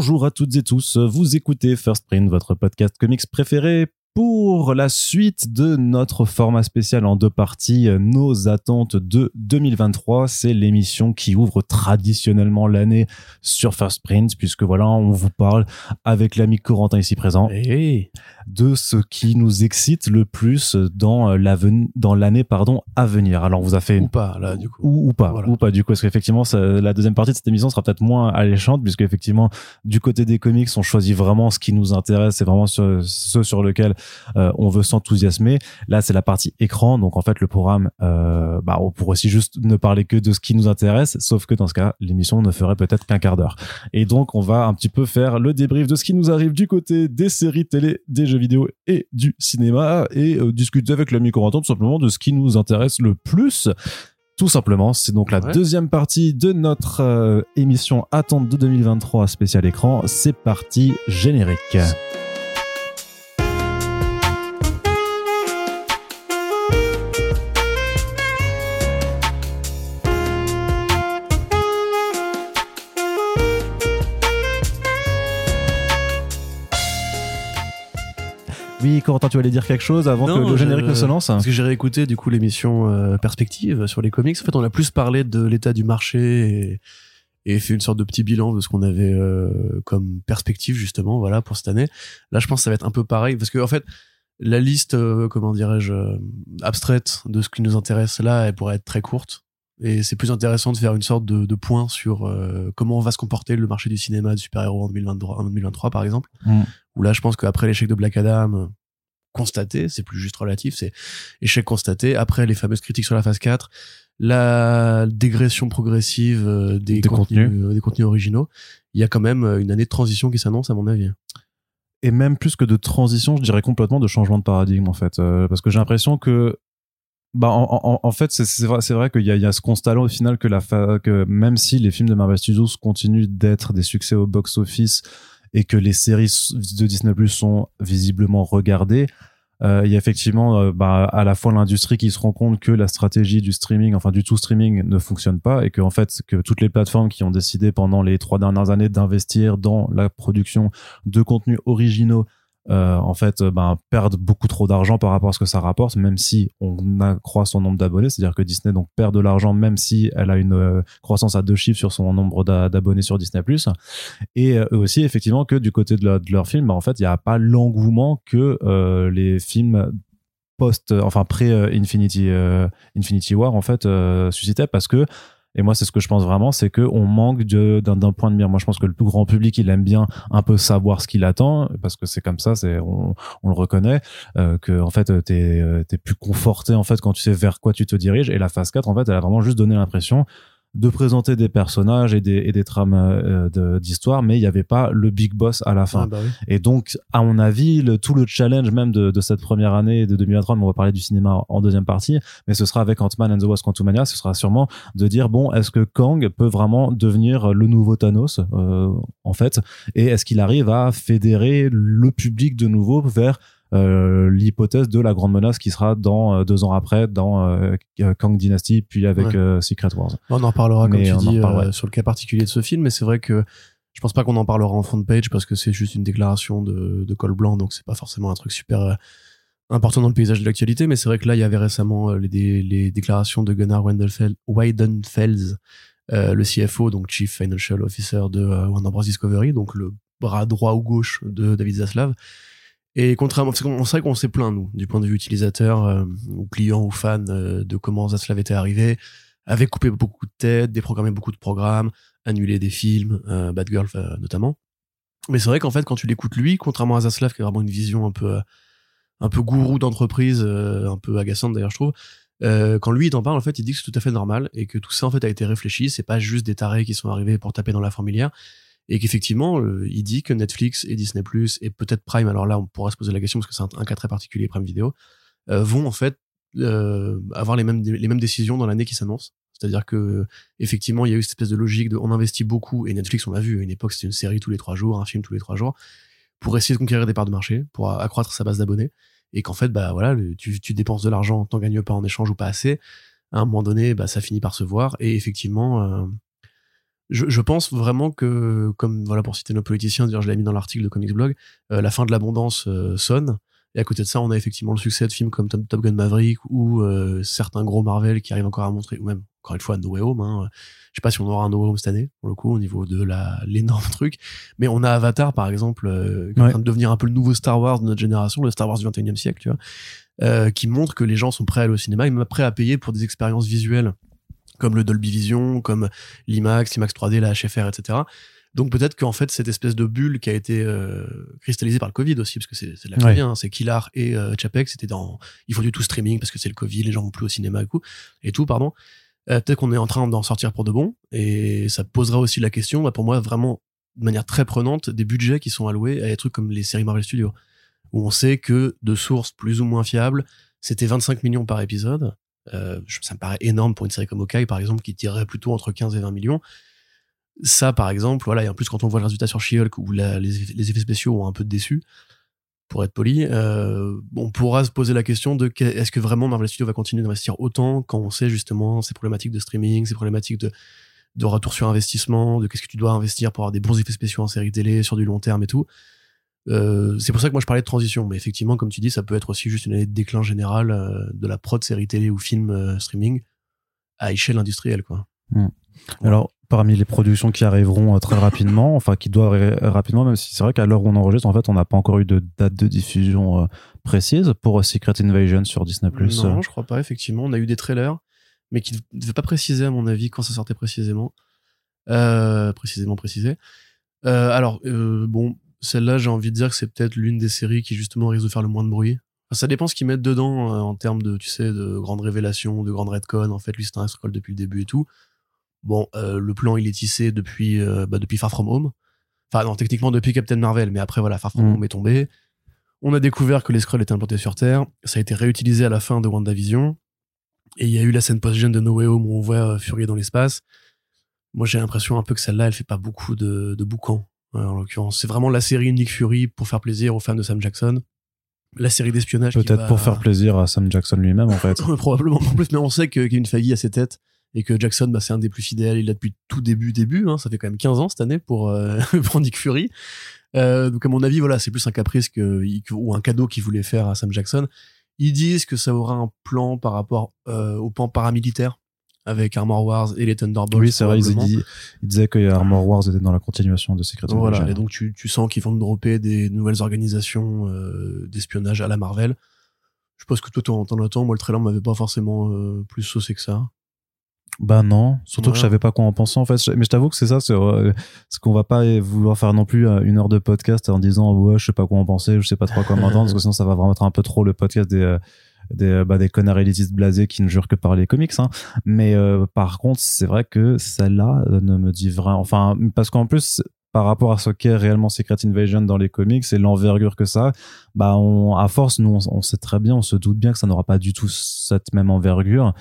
Bonjour à toutes et tous, vous écoutez First Print, votre podcast comics préféré pour la suite de notre format spécial en deux parties, nos attentes de 2023, c'est l'émission qui ouvre traditionnellement l'année sur First Print, puisque voilà, on vous parle avec l'ami Corentin ici présent et de ce qui nous excite le plus dans dans l'année pardon à venir. Alors on vous a fait ou pas là du coup. Ou, pas ou pas du coup parce qu'effectivement la deuxième partie de cette émission sera peut-être moins alléchante puisque effectivement du côté des comics on choisit vraiment ce qui nous intéresse, c'est vraiment ce, ce sur lequel euh, on veut s'enthousiasmer. Là, c'est la partie écran, donc en fait, le programme, euh, bah, on pourrait aussi juste ne parler que de ce qui nous intéresse, sauf que dans ce cas, l'émission ne ferait peut-être qu'un quart d'heure. Et donc, on va un petit peu faire le débrief de ce qui nous arrive du côté des séries télé, des jeux vidéo et du cinéma, et euh, discuter avec l'ami Corentin tout simplement de ce qui nous intéresse le plus tout simplement. C'est donc la deuxième partie de notre émission Attente de 2023 spécial écran. C'est parti, générique. Oui, Corentin, tu allais dire quelque chose avant que le générique ne se lance Parce que j'ai réécouté du coup l'émission euh, Perspective sur les comics. En fait, on a plus parlé de l'état du marché et, fait une sorte de petit bilan de ce qu'on avait euh, comme perspective justement, voilà, pour cette année. Là, je pense que ça va être un peu pareil parce que en fait, la liste, euh, comment dirais-je, abstraite de ce qui nous intéresse là, elle pourrait être très courte. Et c'est plus intéressant de faire une sorte de, point sur comment va se comporter le marché du cinéma de super-héros en 2023, en 2023 par exemple. Mm où là je pense qu'après l'échec de Black Adam constaté, c'est plus juste relatif, c'est échec constaté, après les fameuses critiques sur la phase 4, la dégression progressive euh, des, contenus, euh, des contenus originaux, il y a quand même euh, une année de transition qui s'annonce à mon avis. Et même plus que de transition, je dirais complètement de changement de paradigme en fait, parce que j'ai l'impression que bah en, en, fait c'est vrai vrai qu'il y y a ce constat là au final que la que même si les films de Marvel Studios continuent d'être des succès au box office et que les séries de Disney Plus sont visiblement regardées, euh, il y a effectivement euh, bah, à la fois l'industrie qui se rend compte que la stratégie du streaming, enfin du tout streaming, ne fonctionne pas et que en fait que toutes les plateformes qui ont décidé pendant les trois dernières années d'investir dans la production de contenus originaux euh, en fait euh, ben, perdent beaucoup trop d'argent par rapport à ce que ça rapporte même si on accroît son nombre d'abonnés. C'est à dire que Disney donc perd de l'argent même si elle a une euh, croissance à deux chiffres sur son nombre d'abonnés sur Disney et eux aussi effectivement que du côté de, leur, de ben, en fait il n'y a pas l'engouement que les films post enfin pré Infinity Infinity War en fait suscitaient parce que et moi, c'est ce que je pense vraiment, c'est que on manque d'un point de mire. Moi, je pense que le plus grand public, il aime bien un peu savoir ce qu'il attend, parce que c'est comme ça, c'est on, le reconnaît, euh, que en fait, t'es es plus conforté en fait quand tu sais vers quoi tu te diriges. Et la phase 4, en fait, elle a vraiment juste donné l'impression de présenter des personnages et des, et des trames euh, d'histoire, mais il n'y avait pas le big boss à la fin. Ah, bah et donc, à mon avis, le, tout le challenge même de, de, cette première année de 2023, mais on va parler du cinéma en deuxième partie, mais ce sera avec Ant-Man and the Wasp Quantumania, ce sera sûrement de dire, bon, est-ce que Kang peut vraiment devenir le nouveau Thanos, euh, en fait, et est-ce qu'il arrive à fédérer le public de nouveau vers l'hypothèse de la grande menace qui sera dans euh, deux ans après dans euh, Kang Dynasty puis avec Secret Wars. On en parlera comme tu dis sur le cas particulier de ce film, mais c'est vrai que je pense pas qu'on en parlera en front page parce que c'est juste une déclaration de, de col blanc, donc c'est pas forcément un truc super important dans le paysage de l'actualité, mais c'est vrai que là, il y avait récemment les, les déclarations de Gunnar Weidenfels, euh, le CFO, donc Chief Financial Officer de Warner Bros. Discovery, donc le bras droit ou gauche de David Zaslav, et contrairement, on sait qu'on s'est plaint, nous, du point de vue utilisateur, euh, ou client ou fan, euh, de comment Zaslav était arrivé, avait coupé beaucoup de têtes, déprogrammé beaucoup de programmes, annulé des films, euh, Bad Girl euh, notamment. Mais c'est vrai qu'en fait, quand tu l'écoutes lui, contrairement à Zaslav, qui a vraiment une vision un peu, un peu gourou d'entreprise, un peu agaçante d'ailleurs, je trouve, quand lui il t'en parle, en fait, il dit que c'est tout à fait normal et que tout ça en fait a été réfléchi. C'est pas juste des tarés qui sont arrivés pour taper dans la fourmilière et qu'effectivement, euh, il dit que Netflix et Disney Plus et peut-être Prime, alors là, on pourrait se poser la question parce que c'est un, cas très particulier, Prime Video, euh, vont en fait euh, avoir les mêmes les décisions dans l'année qui s'annonce. C'est-à-dire que effectivement, il y a eu cette espèce de logique de on investit beaucoup et Netflix, on l'a vu à une époque, c'était une série tous les trois jours, un film tous les trois jours, pour essayer de conquérir des parts de marché, pour accroître sa base d'abonnés, et qu'en fait, bah voilà, tu, tu dépenses de l'argent, t'en gagnes pas en échange ou pas assez. À un moment donné, bah ça finit par se voir, et effectivement je, pense vraiment que, comme voilà pour citer nos politiciens, je l'ai mis dans l'article de Comics Blog, euh, la fin de l'abondance euh, sonne. Et à côté de ça, on a effectivement le succès de films comme Top, Gun Maverick ou euh, certains gros Marvel qui arrivent encore à montrer, ou même encore une fois No Way Home. Hein. Je sais pas si on aura un No Way Home cette année pour le coup au niveau de la l'énorme truc, mais on a Avatar par exemple qui est en train de devenir un peu le nouveau Star Wars de notre génération, le Star Wars du 21e siècle, tu vois, qui montre que les gens sont prêts à aller au cinéma et même prêts à payer pour des expériences visuelles comme le Dolby Vision, comme l'IMAX, l'IMAX 3D, la HFR, etc. Donc peut-être qu'en fait cette espèce de bulle qui a été euh, cristallisée par le Covid aussi, parce que c'est de la ouais. hein, c'est Killar et euh, Chapek, c'était dans il faut du tout streaming parce que c'est le Covid, les gens vont plus au cinéma et tout, et tout pardon. Euh, peut-être qu'on est en train d'en sortir pour de bon, et ça posera aussi la question, bah, pour moi vraiment de manière très prenante, des budgets qui sont alloués à des trucs comme les séries Marvel Studios, où on sait que de sources plus ou moins fiables, c'était 25 millions par épisode, ça me paraît énorme pour une série comme Okai, par exemple, qui tirerait plutôt entre 15 et 20 millions. Ça, par exemple, voilà, et en plus, quand on voit le résultat sur She-Hulk, où les, effets spéciaux ont un peu déçu, pour être poli, euh, on pourra se poser la question de est-ce que vraiment Marvel Studios va continuer d'investir autant quand on sait justement ces problématiques de streaming, ces problématiques de, de retour sur investissement, de qu'est-ce que tu dois investir pour avoir des bons effets spéciaux en série télé sur du long terme et tout. Euh, c'est pour ça que moi je parlais de transition, mais effectivement, comme tu dis, ça peut être aussi juste une année de déclin général euh, de la prod série télé ou film euh, streaming à échelle industrielle, quoi. Hmm. Alors, parmi les productions qui arriveront très rapidement, enfin qui doivent arriver rapidement, même si c'est vrai qu'à l'heure où on enregistre, en fait, on n'a pas encore eu de date de diffusion précise pour Secret Invasion sur Disney+. Non, je crois pas. Effectivement, on a eu des trailers, mais qui ne devaient pas préciser, à mon avis, quand ça sortait précisément. précisément précisé. alors, bon, celle-là, j'ai envie de dire que c'est peut-être l'une des séries qui justement risque de faire le moins de bruit. ça dépend ce qu'ils mettent dedans euh, en termes de, tu sais, de grandes révélations, de grandes redcon. En fait, lui, c'est un scroll depuis le début et tout. Bon, euh, le plan, il est tissé depuis, euh, bah, depuis Far From Home. Enfin, non, techniquement depuis Captain Marvel, mais après, voilà, Far From mm. Home est tombé. On a découvert que les scrolls étaient implantés sur Terre. Ça a été réutilisé à la fin de WandaVision. Et il y a eu la scène post-gen de No Way Home où on voit Fury dans l'espace. Moi, j'ai l'impression un peu que celle-là, elle fait pas beaucoup de, de boucans en l'occurrence. C'est vraiment la série Nick Fury pour faire plaisir aux fans de Sam Jackson. La série d'espionnage. Peut-être pour faire plaisir à Sam Jackson lui-même, en fait. Probablement. En plus, mais on sait que Kevin Feige a ses têtes et que Jackson, bah, c'est un des plus fidèles. Il l'a depuis tout début, début. Hein. Ça fait quand même 15 ans cette année pour, euh, pour Nick Fury. Euh, donc, à mon avis, voilà, c'est plus un caprice que, ou un cadeau qu'il voulait faire à Sam Jackson. Ils disent que ça aura un plan par rapport euh, au plan paramilitaire avec Armor Wars et les Thunderbolts. Oui, c'est vrai, ils, disaient que Armor Wars était dans la continuation de Secret Voilà, Invasion. et donc tu, tu sens qu'ils vont dropper des nouvelles organisations euh, d'espionnage à la Marvel. Je pense que toi, t'en attends. Moi, le trailer m'avait pas forcément euh, plus saucé que ça. Bah non, surtout que je savais pas quoi en penser en fait. Mais je t'avoue que c'est ça, c'est euh, ce qu'on va pas vouloir faire non plus une heure de podcast en disant ouais je sais pas quoi en penser, je sais pas trop quoi m'entendre parce que sinon ça va vraiment être un peu trop le podcast des des, euh, bah, des connards élitistes blasés qui ne jurent que par les comics. Hein. Mais euh, par contre, c'est vrai que celle-là euh, ne me dit vraiment. Enfin, parce qu'en plus, par rapport à ce qu'est réellement Secret Invasion dans les comics et l'envergure que ça, bah on, à force, nous, on, sait très bien, on se doute bien que ça n'aura pas du tout cette même envergure.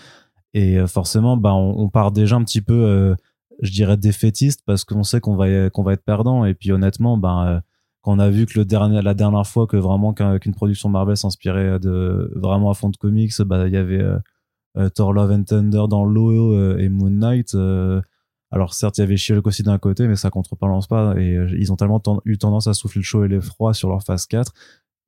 Et forcément, bah on, part déjà un petit peu, je dirais, défaitiste parce qu'on sait qu'on va, va être perdant. Et puis honnêtement, bah quand on a vu que le dernier, la dernière fois que vraiment qu'une production Marvel s'inspirait de vraiment à fond de comics, bah il y avait euh, euh, Thor Love and Thunder dans l'eau euh, et Moon Knight. alors certes, il y avait She-Hulk aussi d'un côté, mais ça contrebalance pas. Et ils ont tellement eu tendance à souffler le chaud et le froid sur leur phase 4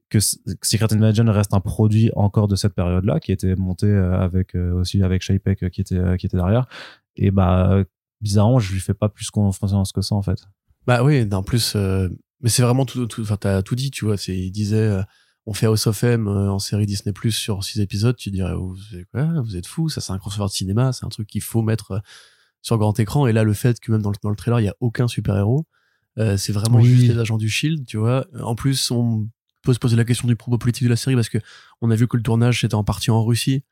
que Secret Invasion reste un produit encore de cette période-là, qui était monté avec aussi avec Shapek qui était qui était derrière. Et bah bizarrement, je lui fais pas plus confiance que ça en fait. Bah oui, en plus, mais c'est vraiment tout, tout, enfin, t'as tout dit, tu vois. C'est, il disait, euh, on fait House of M euh, en série Disney Plus sur six épisodes. Tu dirais, vous êtes quoi? Vous êtes fou Ça, c'est un crossover de cinéma. C'est un truc qu'il faut mettre euh, sur grand écran. Et là, le fait que même dans le, dans le trailer, il y a aucun super héros, c'est vraiment juste les agents du Shield, tu vois. En plus, on peut se poser la question du propos politique de la série parce que on a vu que le tournage c'était en partie en Russie.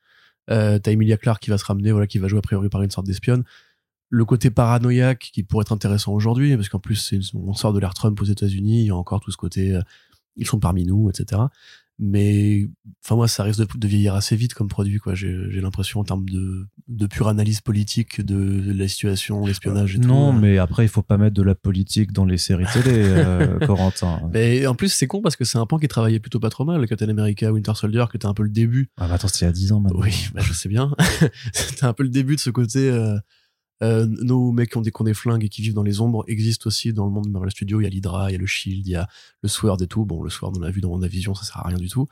Euh, t'as Emilia Clarke qui va se ramener, voilà, qui va jouer a priori par une sorte d'espionne le côté paranoïaque qui pourrait être intéressant aujourd'hui, parce qu'en plus, on sort de l'ère Trump aux États-Unis, il y a encore tout ce côté, euh, ils sont parmi nous, etc. Mais, enfin, moi, ça risque de, vieillir assez vite comme produit, quoi. J'ai l'impression, en termes de, de pure analyse politique de, la situation, l'espionnage et non, tout. Non, euh. mais après, il faut pas mettre de la politique dans les séries télé, euh, Corentin. Mais en plus, c'est con parce que c'est un pan qui travaillait plutôt pas trop mal, Captain America, Winter Soldier, qui était un peu le début. Ah, bah attends, c'était il y a 10 ans maintenant. Oui, bah, je sais bien. c'était un peu le début de ce côté, Euh, nos mecs qui ont, des, qui ont des flingues et qui vivent dans les ombres existent aussi dans le monde de Marvel Studios. Il y a l'Hydra, il y a le Shield, il y a le Sword et tout. Bon, le Sword, on l'a vu dans vision ça sert à rien du tout.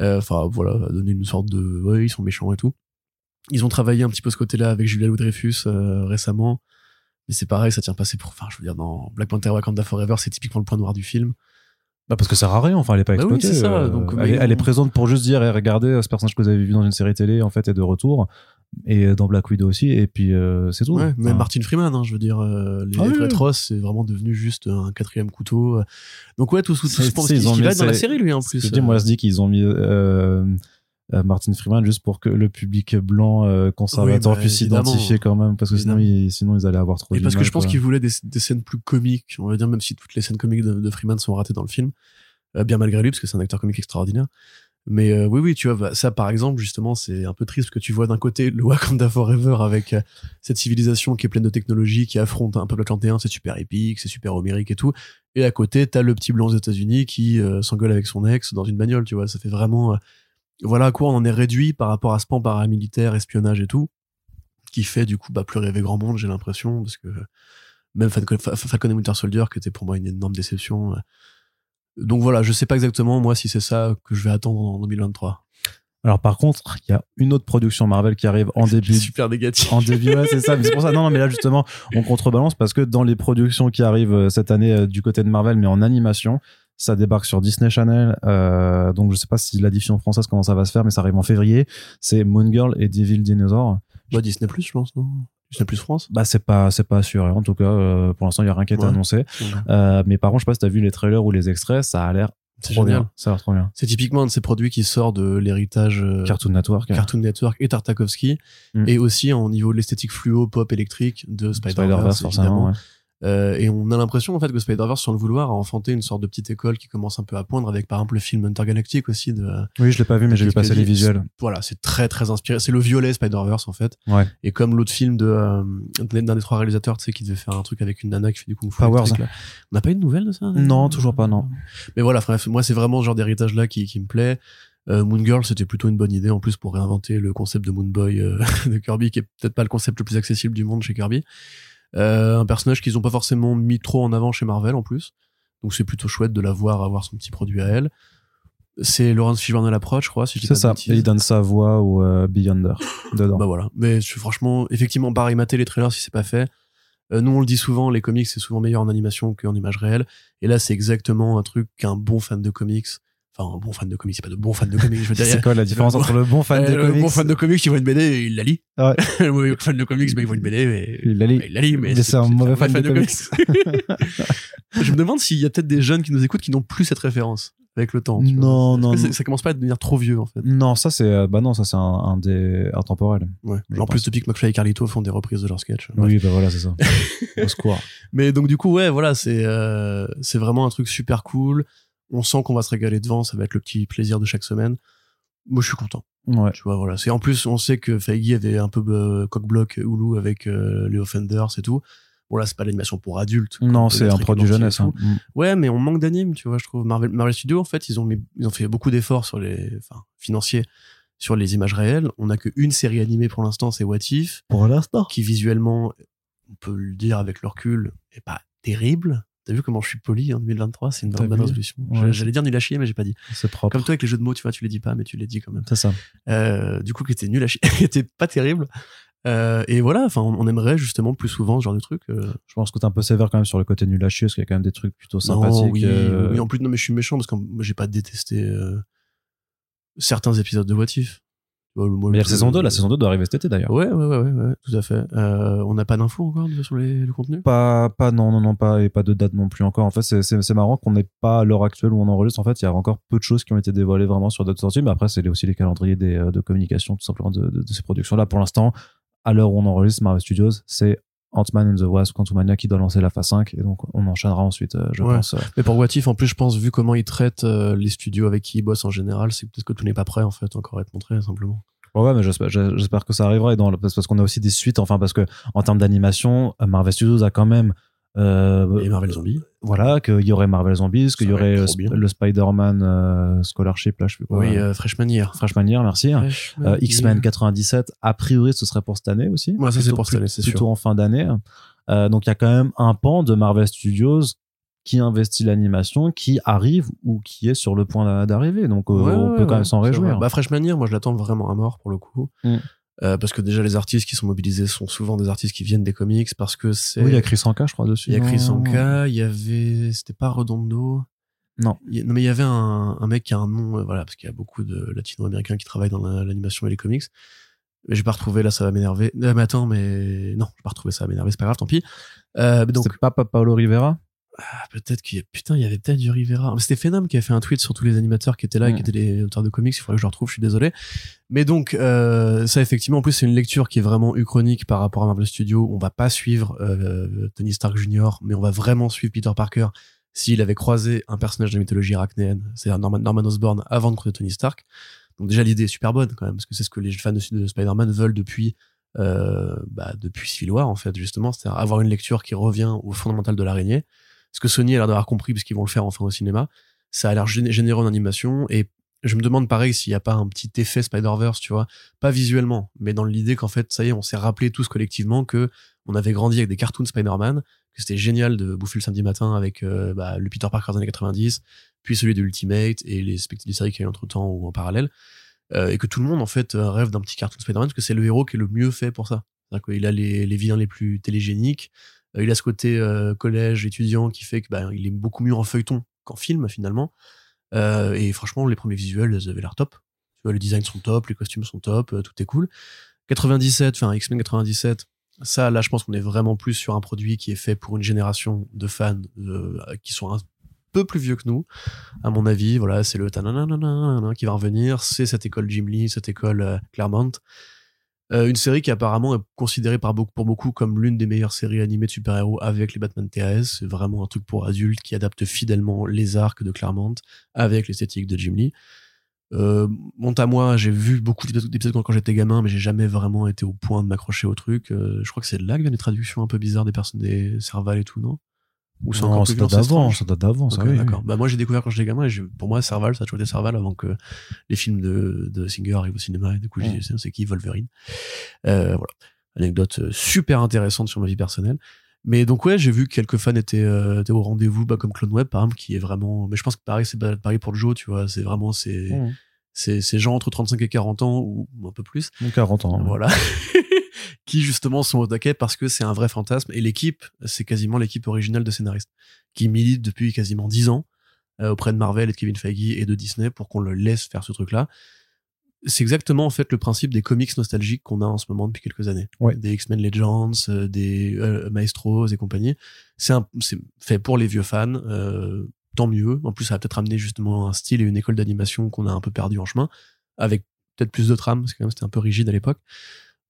Euh, enfin, voilà, donner une sorte de, ouais, ils sont méchants et tout. Ils ont travaillé un petit peu ce côté-là avec Julia Louis-Dreyfus euh, récemment. Mais c'est pareil, ça tient passé pour, enfin, je veux dire, dans Black Panther Wakanda Forever, c'est typiquement le point noir du film. Bah parce que ça sert à rien, enfin elle est pas bah exploitée. ça, euh, donc, elle, est présente pour juste dire, et regardez, ce personnage que vous avez vu dans une série télé, en fait, est de retour. Et dans Black Widow aussi et puis euh, c'est tout. Ouais, même Martin Freeman hein, je veux dire euh, les, ah, c'est vraiment devenu juste un quatrième couteau donc ouais tout, tout, tout je pense qu'il va dans la série lui en plus je dis, moi je dis qu'ils ont mis euh, Martin Freeman juste pour que le public blanc conservateur bah, puisse s'identifier quand même parce que sinon ils, sinon ils allaient avoir trop et parce que je pense qu'ils voulaient des, des, scènes plus comiques on va dire même si toutes les scènes comiques de, de Freeman sont ratées dans le film bien malgré lui parce que c'est un acteur comique extraordinaire mais euh, oui, oui, tu vois, bah, ça par exemple, justement, c'est un peu triste que tu vois d'un côté le Wakanda Forever avec euh, cette civilisation qui est pleine de technologie, qui affronte un peuple atlantéen, c'est super épique, c'est super homérique et tout. Et à côté, t'as le petit blanc aux États-Unis qui euh, s'engueule avec son ex dans une bagnole, tu vois. Ça fait vraiment. Voilà à quoi on en est réduit par rapport à ce pan paramilitaire, espionnage et tout, qui fait du coup bah, plus rêver grand monde, j'ai l'impression, parce que même Falcon, Falcon et Winter Soldier, qui était pour moi une énorme déception donc voilà, je sais pas exactement moi si c'est ça que je vais attendre en 2023. Alors par contre, il y a une autre production Marvel qui arrive en début. Super négatif. En début, ouais, c'est ça. Mais c'est pour ça. Non, non, mais là justement, on contrebalance parce que dans les productions qui arrivent euh, cette année euh, du côté de Marvel, mais en animation, ça débarque sur Disney Channel. Euh, donc je sais pas si la diffusion française comment ça va se faire, mais ça arrive en février. C'est Moon Girl et Devil Dinosaur. Bah Disney Plus, je pense, non? Disney Plus France? Bah c'est pas c'est pas sûr. En tout cas, euh, pour l'instant, il y a rien qui est annoncé. Euh, mais par contre, je sais pas si t'as vu les trailers ou les extraits, ça a l'air trop bien. Ça a l'air trop bien. C'est typiquement un de ces produits qui sort de l'héritage euh, Cartoon Network, Cartoon Network et Tartakovsky, mm. et aussi en niveau de l'esthétique fluo, pop, électrique de Spider-Verse, Spider forcément. Euh, et on a l'impression en fait que Spider-Verse, sans le vouloir, a enfanté une sorte de petite école qui commence un peu à poindre avec par exemple le film Intergalactic aussi. De, oui, je l'ai pas vu, mais j'ai vu passer les visuels. Voilà, c'est très très inspiré. C'est le violet Spider-Verse en fait. Ouais. Et comme l'autre film de euh, d'un des trois réalisateurs, tu sais, qui devait faire un truc avec une nana qui fait du kung fu. Powers. On n'a pas eu de nouvelles de ça Non, toujours pas, non. Mais voilà, bref, moi c'est vraiment ce genre d'héritage là qui, qui me plaît. Euh, Moon Girl, c'était plutôt une bonne idée en plus pour réinventer le concept de Moon Boy euh, de Kirby, qui est peut-être pas le concept le plus accessible du monde chez Kirby. Euh, un personnage qu'ils ont pas forcément mis trop en avant chez Marvel en plus. Donc c'est plutôt chouette de la voir avoir son petit produit à elle. C'est Laurence Fishburne à l'approche, je crois, si C'est ça. Et il donne sa voix au euh, Beyonder dedans. bah voilà. Mais franchement, effectivement, pareil, mater les trailers si c'est pas fait. Euh, nous, on le dit souvent, les comics, c'est souvent meilleur en animation qu'en image réelle. Et là, c'est exactement un truc qu'un bon fan de comics Enfin, un bon fan de comics, c'est pas de bon fan de comics, je veux dire. C'est quoi la différence entre le bon fan de comics Le bon fan de comics, il voit une BD et il la lit. Ouais. le fan de comics, bah, il voit une BD et il la lit. Il la lit, mais, c'est un mauvais fan, de, comics. je me demande s'il y a peut-être des jeunes qui nous écoutent qui n'ont plus cette référence avec le temps. Non, non, Ça commence pas à devenir trop vieux, en fait? Non, ça c'est, euh, bah non, ça c'est un, des intemporels. Ouais. En plus, depuis que McFly et Carlito font des reprises de leurs sketchs. Oui, bah voilà, c'est ça. Au secours. Mais donc, du coup, ouais, voilà, c'est, euh, c'est vraiment un truc super cool on sent qu'on va se régaler devant, ça va être le petit plaisir de chaque semaine. Moi, je suis content. Ouais. Tu vois, voilà. C'est en plus, on sait que Feige avait un peu euh, coq-bloc Hulu avec euh, les Offenders et tout. Bon là, c'est pas l'animation pour adultes. Non, c'est un produit jeunesse. Hein. Mm. Ouais, mais on manque d'anime, tu vois. Je trouve Marvel, Marvel Studios, en fait, ils ont ils ont fait beaucoup d'efforts sur les, enfin, financiers sur les images réelles. On a qu'une série animée pour l'instant, c'est What If. Pour l'instant. Qui visuellement, on peut le dire avec le recul, est pas terrible. T'as vu comment je suis poli en 2023 C'est une bonne résolution. J'allais dire nul à chier, mais j'ai pas dit. C'est propre. Comme toi avec les jeux de mots, tu vois, tu les dis pas, mais tu les dis quand même. C'est ça. Euh, du coup, qui était nul à chier, qui était pas terrible. Euh, et voilà, enfin, on, aimerait justement plus souvent ce genre de trucs. Euh. Je pense que t'es un peu sévère quand même sur le côté nul à chier, parce qu'il y a quand même des trucs plutôt sympathiques. oui, oui, en plus, non, mais je suis méchant parce que j'ai pas détesté certains épisodes de What If mais y a la saison 2, la saison 2 doit arriver cet été d'ailleurs. Ouais, ouais, ouais, ouais, tout à fait. Euh, on n'a pas d'infos encore sur les, le contenu? Pas, pas, non, non, non, pas, et pas de date non plus encore. En fait, c'est marrant qu'on n'ait pas à l'heure actuelle où on enregistre. En fait, il y a encore peu de choses qui ont été dévoilées vraiment sur d'autres sorties, mais après, c'est aussi les calendriers des, euh, de communication, tout simplement, de, de, ces productions-là. Pour l'instant, à l'heure où on enregistre Marvel Studios, c'est Ant-Man and the Wasp Quantumania qui doit lancer la phase 5 et donc on enchaînera ensuite euh, je pense mais pour What If en plus je pense vu comment ils traitent les studios avec qui ils bossent en général c'est peut-être que tout n'est pas prêt en fait encore à être montré simplement Ouais, mais j'espère, que ça arrivera. Et dans parce qu'on a aussi des suites, enfin, parce que en termes d'animation, Marvel Studios a quand même Euh, et Marvel Zombies. Voilà, qu'il y aurait Marvel Zombies, qu'il y aurait le, Spider-Man euh, Scholarship, là, je sais plus quoi. Oui, euh, Freshman Year. Freshman Year, merci. Euh, X-Men 97, a priori, ce serait pour cette année aussi. Ouais, ça c'est pour cette année, c'est Plutôt en fin d'année. donc il y a quand même un pan de Marvel Studios qui investit l'animation, qui arrive ou qui est sur le point d'arriver. Donc on peut quand même s'en réjouir. Bah, Freshman Year, moi je l'attends vraiment à mort pour le coup. Mm. Euh, parce que déjà les artistes qui sont mobilisés sont souvent des artistes qui viennent des comics parce que c'est oui il y a Chris Anka je crois dessus il y a Chris Anka il y avait c'était pas Redondo. Non. Non mais il y avait un, un mec qui a un nom euh, voilà parce qu'il y a beaucoup de latino-américains qui travaillent dans l'animation et les comics. Mais j'ai pas retrouvé là ça va m'énerver. Euh, mais attends mais non j'ai pas retrouvé ça va m'énerver c'est pas grave tant pis. Euh, donc c'est pas Paolo Rivera? Ah, peut-être qu'il y a, putain, il y avait peut-être du Rivera. C'était Phenom qui a fait un tweet sur tous les animateurs qui étaient là et qui étaient les auteurs de comics. Il faudrait que je le retrouve, je suis désolé. Mais donc, euh, ça, effectivement, en plus, c'est une lecture qui est vraiment uchronique par rapport à Marvel Studios. On va pas suivre euh, Tony Stark Jr., mais on va vraiment suivre Peter Parker s'il avait croisé un personnage de la mythologie arachnéenne, c'est-à-dire Norman, Norman Osborn, avant de croiser Tony Stark. Donc déjà, l'idée est super bonne quand même, parce que c'est ce que les fans de, de Spider-Man veulent depuis euh, bah, depuis Civil War, en fait, justement, c'est-à-dire avoir une lecture qui revient au fondamental de l'araignée ce que Sony a l'air d'avoir compris, parce qu'ils vont le faire enfin au cinéma, ça a l'air généreux en animation, et je me demande pareil s'il n'y a pas un petit effet Spider-Verse, tu vois, pas visuellement, mais dans l'idée qu'en fait, ça y est, on s'est rappelé tous collectivement que on avait grandi avec des cartoons Spider-Man, que c'était génial de bouffer le samedi matin avec euh, bah, le Peter Parker des années 90, puis celui de Ultimate et les, les séries qu'il eu entre temps ou en parallèle, euh, et que tout le monde en fait rêve d'un petit cartoon Spider-Man parce que c'est le héros qui est le mieux fait pour ça. C'est-à-dire a les, les vilains les plus télégéniques, euh, il a ce côté euh, collège, étudiant qui fait que bah, il est beaucoup mieux en feuilleton qu'en film finalement. Euh, et franchement, les premiers visuels, ils avaient l'air top. Les designs sont top, les costumes sont top, tout est cool. 97, enfin X-Men 97, ça, là, je pense qu'on est vraiment plus sur un produit qui est fait pour une génération de fans qui sont un peu plus vieux que nous, à mon avis. Voilà, c'est le qui va revenir. C'est cette école Jim Lee, cette école Claremont. Euh, une série qui apparemment est considérée par beaucoup, pour beaucoup comme l'une des meilleures séries animées de super-héros avec les Batman TAS. C'est vraiment un truc pour adultes qui adapte fidèlement les arcs de Claremont avec l'esthétique de Jim Lee. Euh, monte à moi, j'ai vu beaucoup d'épisodes quand, j'étais gamin, mais j'ai jamais vraiment été au point de m'accrocher au truc. Euh, je crois que c'est là que viennent les traductions un peu bizarres des personnes Serval et tout, non? Ou c'est encore ça date d'avant, ça date d'avant, ça. d'accord. Bah, moi, j'ai découvert quand j'étais gamin, et pour moi, Serval, ça a toujours été Serval avant que les films de, de Singer arrivent au cinéma, et du coup, j'ai c'est qui Wolverine? Euh, voilà. Anecdote euh, super intéressante sur ma vie personnelle. Mais donc, ouais, j'ai vu que quelques fans étaient, euh, étaient au rendez-vous, bah, comme Clone Web, par exemple, qui est vraiment, mais je pense que pareil, c'est pareil pour le jeu, tu vois, c'est vraiment, c'est, c'est, c'est gens entre 35 et 40 ans, ou un peu plus. 40 ans. Voilà. qui justement sont au taquet parce que c'est un vrai fantasme. Et l'équipe, c'est quasiment l'équipe originale de scénaristes qui milite depuis quasiment dix ans euh, auprès de Marvel et de Kevin Feige et de Disney pour qu'on le laisse faire ce truc-là. C'est exactement en fait le principe des comics nostalgiques qu'on a en ce moment depuis quelques années. Des X-Men Legends, euh, des euh, Maestros et compagnie. C'est fait pour les vieux fans. Tant mieux. En plus, ça va peut-être amener justement un style et une école d'animation qu'on a un peu perdu en chemin, avec peut-être plus de trames, parce que c'était un peu rigide à l'époque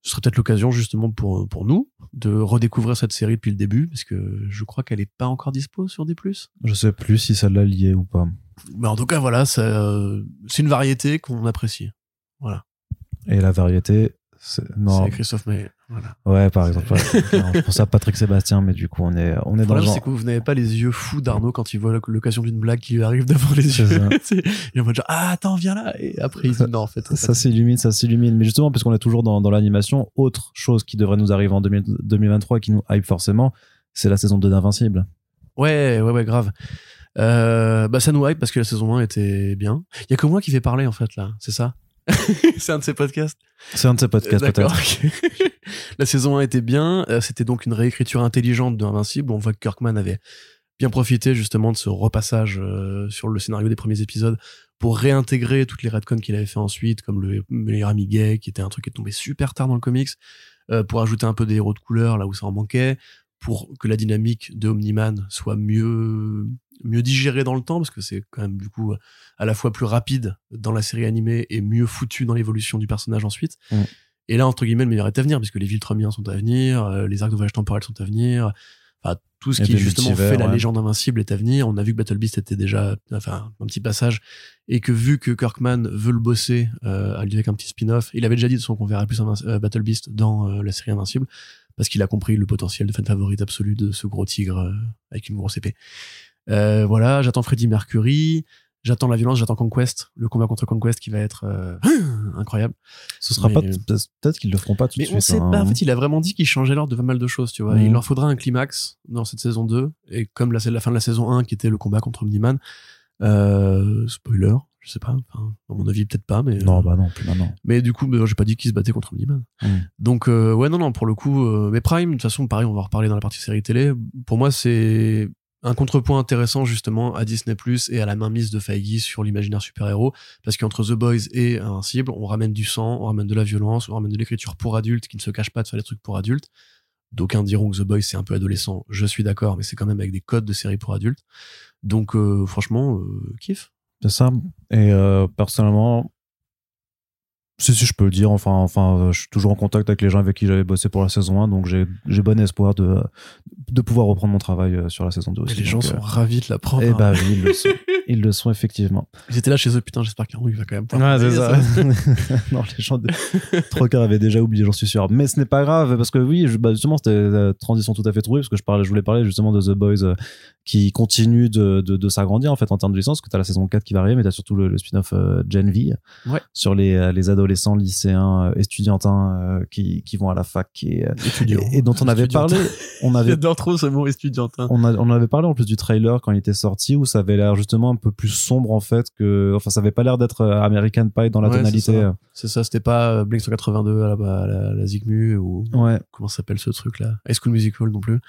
ce serait peut-être l'occasion justement pour, pour nous de redécouvrir cette série depuis le début, parce que je crois qu'elle est pas encore dispo sur plus. Je sais plus si ça l'a lié ou pas. Mais en tout cas, voilà, c'est une variété qu'on apprécie. Voilà. Et la variété, c'est Christophe mais Voilà. Ouais, par exemple. je pense à Patrick Sébastien, mais du coup, on est, on est dans le c'est que vous n'avez pas les yeux fous d'Arnaud quand il voit l'occasion d'une blague qui lui arrive devant les yeux. il va dire, ah, attends, viens là. Et après, il dit, non, en fait. Ça s'illumine, ça s'illumine. Mais justement, puisqu'on est toujours dans, dans l'animation, autre chose qui devrait nous arriver en 2023 qui nous hype forcément, c'est la saison 2 d'Invincible. Ouais, ouais, ouais, grave. Euh, bah, ça nous hype parce que la saison 1 était bien. Il y a que moi qui vais parler, en fait, là. C'est ça? c'est un de ses podcasts. C'est un de ses podcasts, peut-être. la saison 1 était bien. Euh, c'était donc une réécriture intelligente d'Invincible. On voit que Kirkman avait bien profité justement de ce repassage euh, sur le scénario des premiers épisodes pour réintégrer toutes les retcons qu'il avait fait ensuite, comme le meilleur ami gay, qui était un truc qui est tombé super tard dans le comics, euh, pour ajouter un peu des héros de couleur là où ça en manquait, pour que la dynamique de Omniman soit mieux mieux digérée dans le temps parce que c'est quand même du coup à la fois plus rapide dans la série animée et mieux foutu dans l'évolution du personnage ensuite. Et là entre guillemets le meilleur est à venir puisque les villes sont à venir, euh, les arcs de voyage temporel sont à venir. Tout ce qui justement fait la légende invincible est à venir. On a vu que Battle Beast était déjà, enfin, un petit passage, et que vu que Kirkman veut le bosser euh, avec un petit spin-off, il avait déjà dit de son qu'on verrait plus euh, Battle Beast dans euh, la série Invincible, parce qu'il a compris le potentiel de fan favorite absolu de ce gros tigre euh, avec une grosse épée. voilà, j'attends Freddie Mercury. J'attends la violence, j'attends Conquest, le combat contre Conquest qui va être euh, incroyable. Ce sera pas peut-être qu'ils le feront pas tout de suite. Mais on sait pas. En hein. fait, il a vraiment dit qu'il changeait l'ordre de pas mal de choses, tu vois. Il leur faudra un climax dans cette saison 2 et comme la, la fin de la saison 1 qui était le combat contre Omniman. Euh, spoiler, je sais pas. Enfin, à mon avis, peut-être pas, mais non, bah non, plus maintenant. Mais du coup, bah, j'ai pas dit qu'il se battait contre Omniman. Mm. Donc euh, ouais, non, non, pour le coup, euh, mais Prime, de toute façon, pareil, on va en reparler dans la partie série télé. Pour moi, c'est un contrepoint intéressant justement à Disney Plus et à la mainmise de Feige sur l'imaginaire super-héros parce qu'entre The Boys et Invincible, on ramène du sang, on ramène de la violence, on ramène de l'écriture pour adultes qui ne se cache pas de faire des trucs pour adultes. D'aucuns diront que The Boys c'est un peu adolescent, je suis d'accord, mais c'est quand même avec des codes de série pour adultes. Donc euh, franchement, euh, kiff. C'est ça. Et euh, personnellement, si, si, je peux le dire. Enfin, enfin, euh, je suis toujours en contact avec les gens avec qui j'avais bossé pour la saison 1, donc j'ai bon espoir de, de pouvoir reprendre mon travail euh, sur la saison 2 aussi. Et les gens sont ravis de la prendre. Eh bah oui, ils le sont. ils le sont effectivement. J'étais là chez eux, putain, j'espère qu'un va quand même pas. Ouais, c'est ça. non, les gens, de... quarts avaient déjà oublié, j'en suis sûr. Mais ce n'est pas grave, parce que oui, je, bah, justement, c'était la transition tout à fait trouvée, parce que je parlais, je voulais parler justement de The Boys qui continue de, de, de s'agrandir en fait en termes de licence, que tu as la saison 4 qui va arriver, mais tu as surtout le, spin-off euh, Gen V ouais. sur les, euh, les adolescents, lycéens, euh, étudiantins euh, qui, qui vont à la fac et, et, dont on avait parlé. On avait, J'adore trop ce mot étudiantin. On, a, on avait parlé en plus du trailer quand il était sorti où ça avait l'air justement un peu plus sombre en fait que, enfin ça avait pas l'air d'être American Pie dans la tonalité. C'est ça, c'était pas Blink 182 à la, à la, la Zigmu ou ouais. comment s'appelle ce truc là, High School Musical non plus.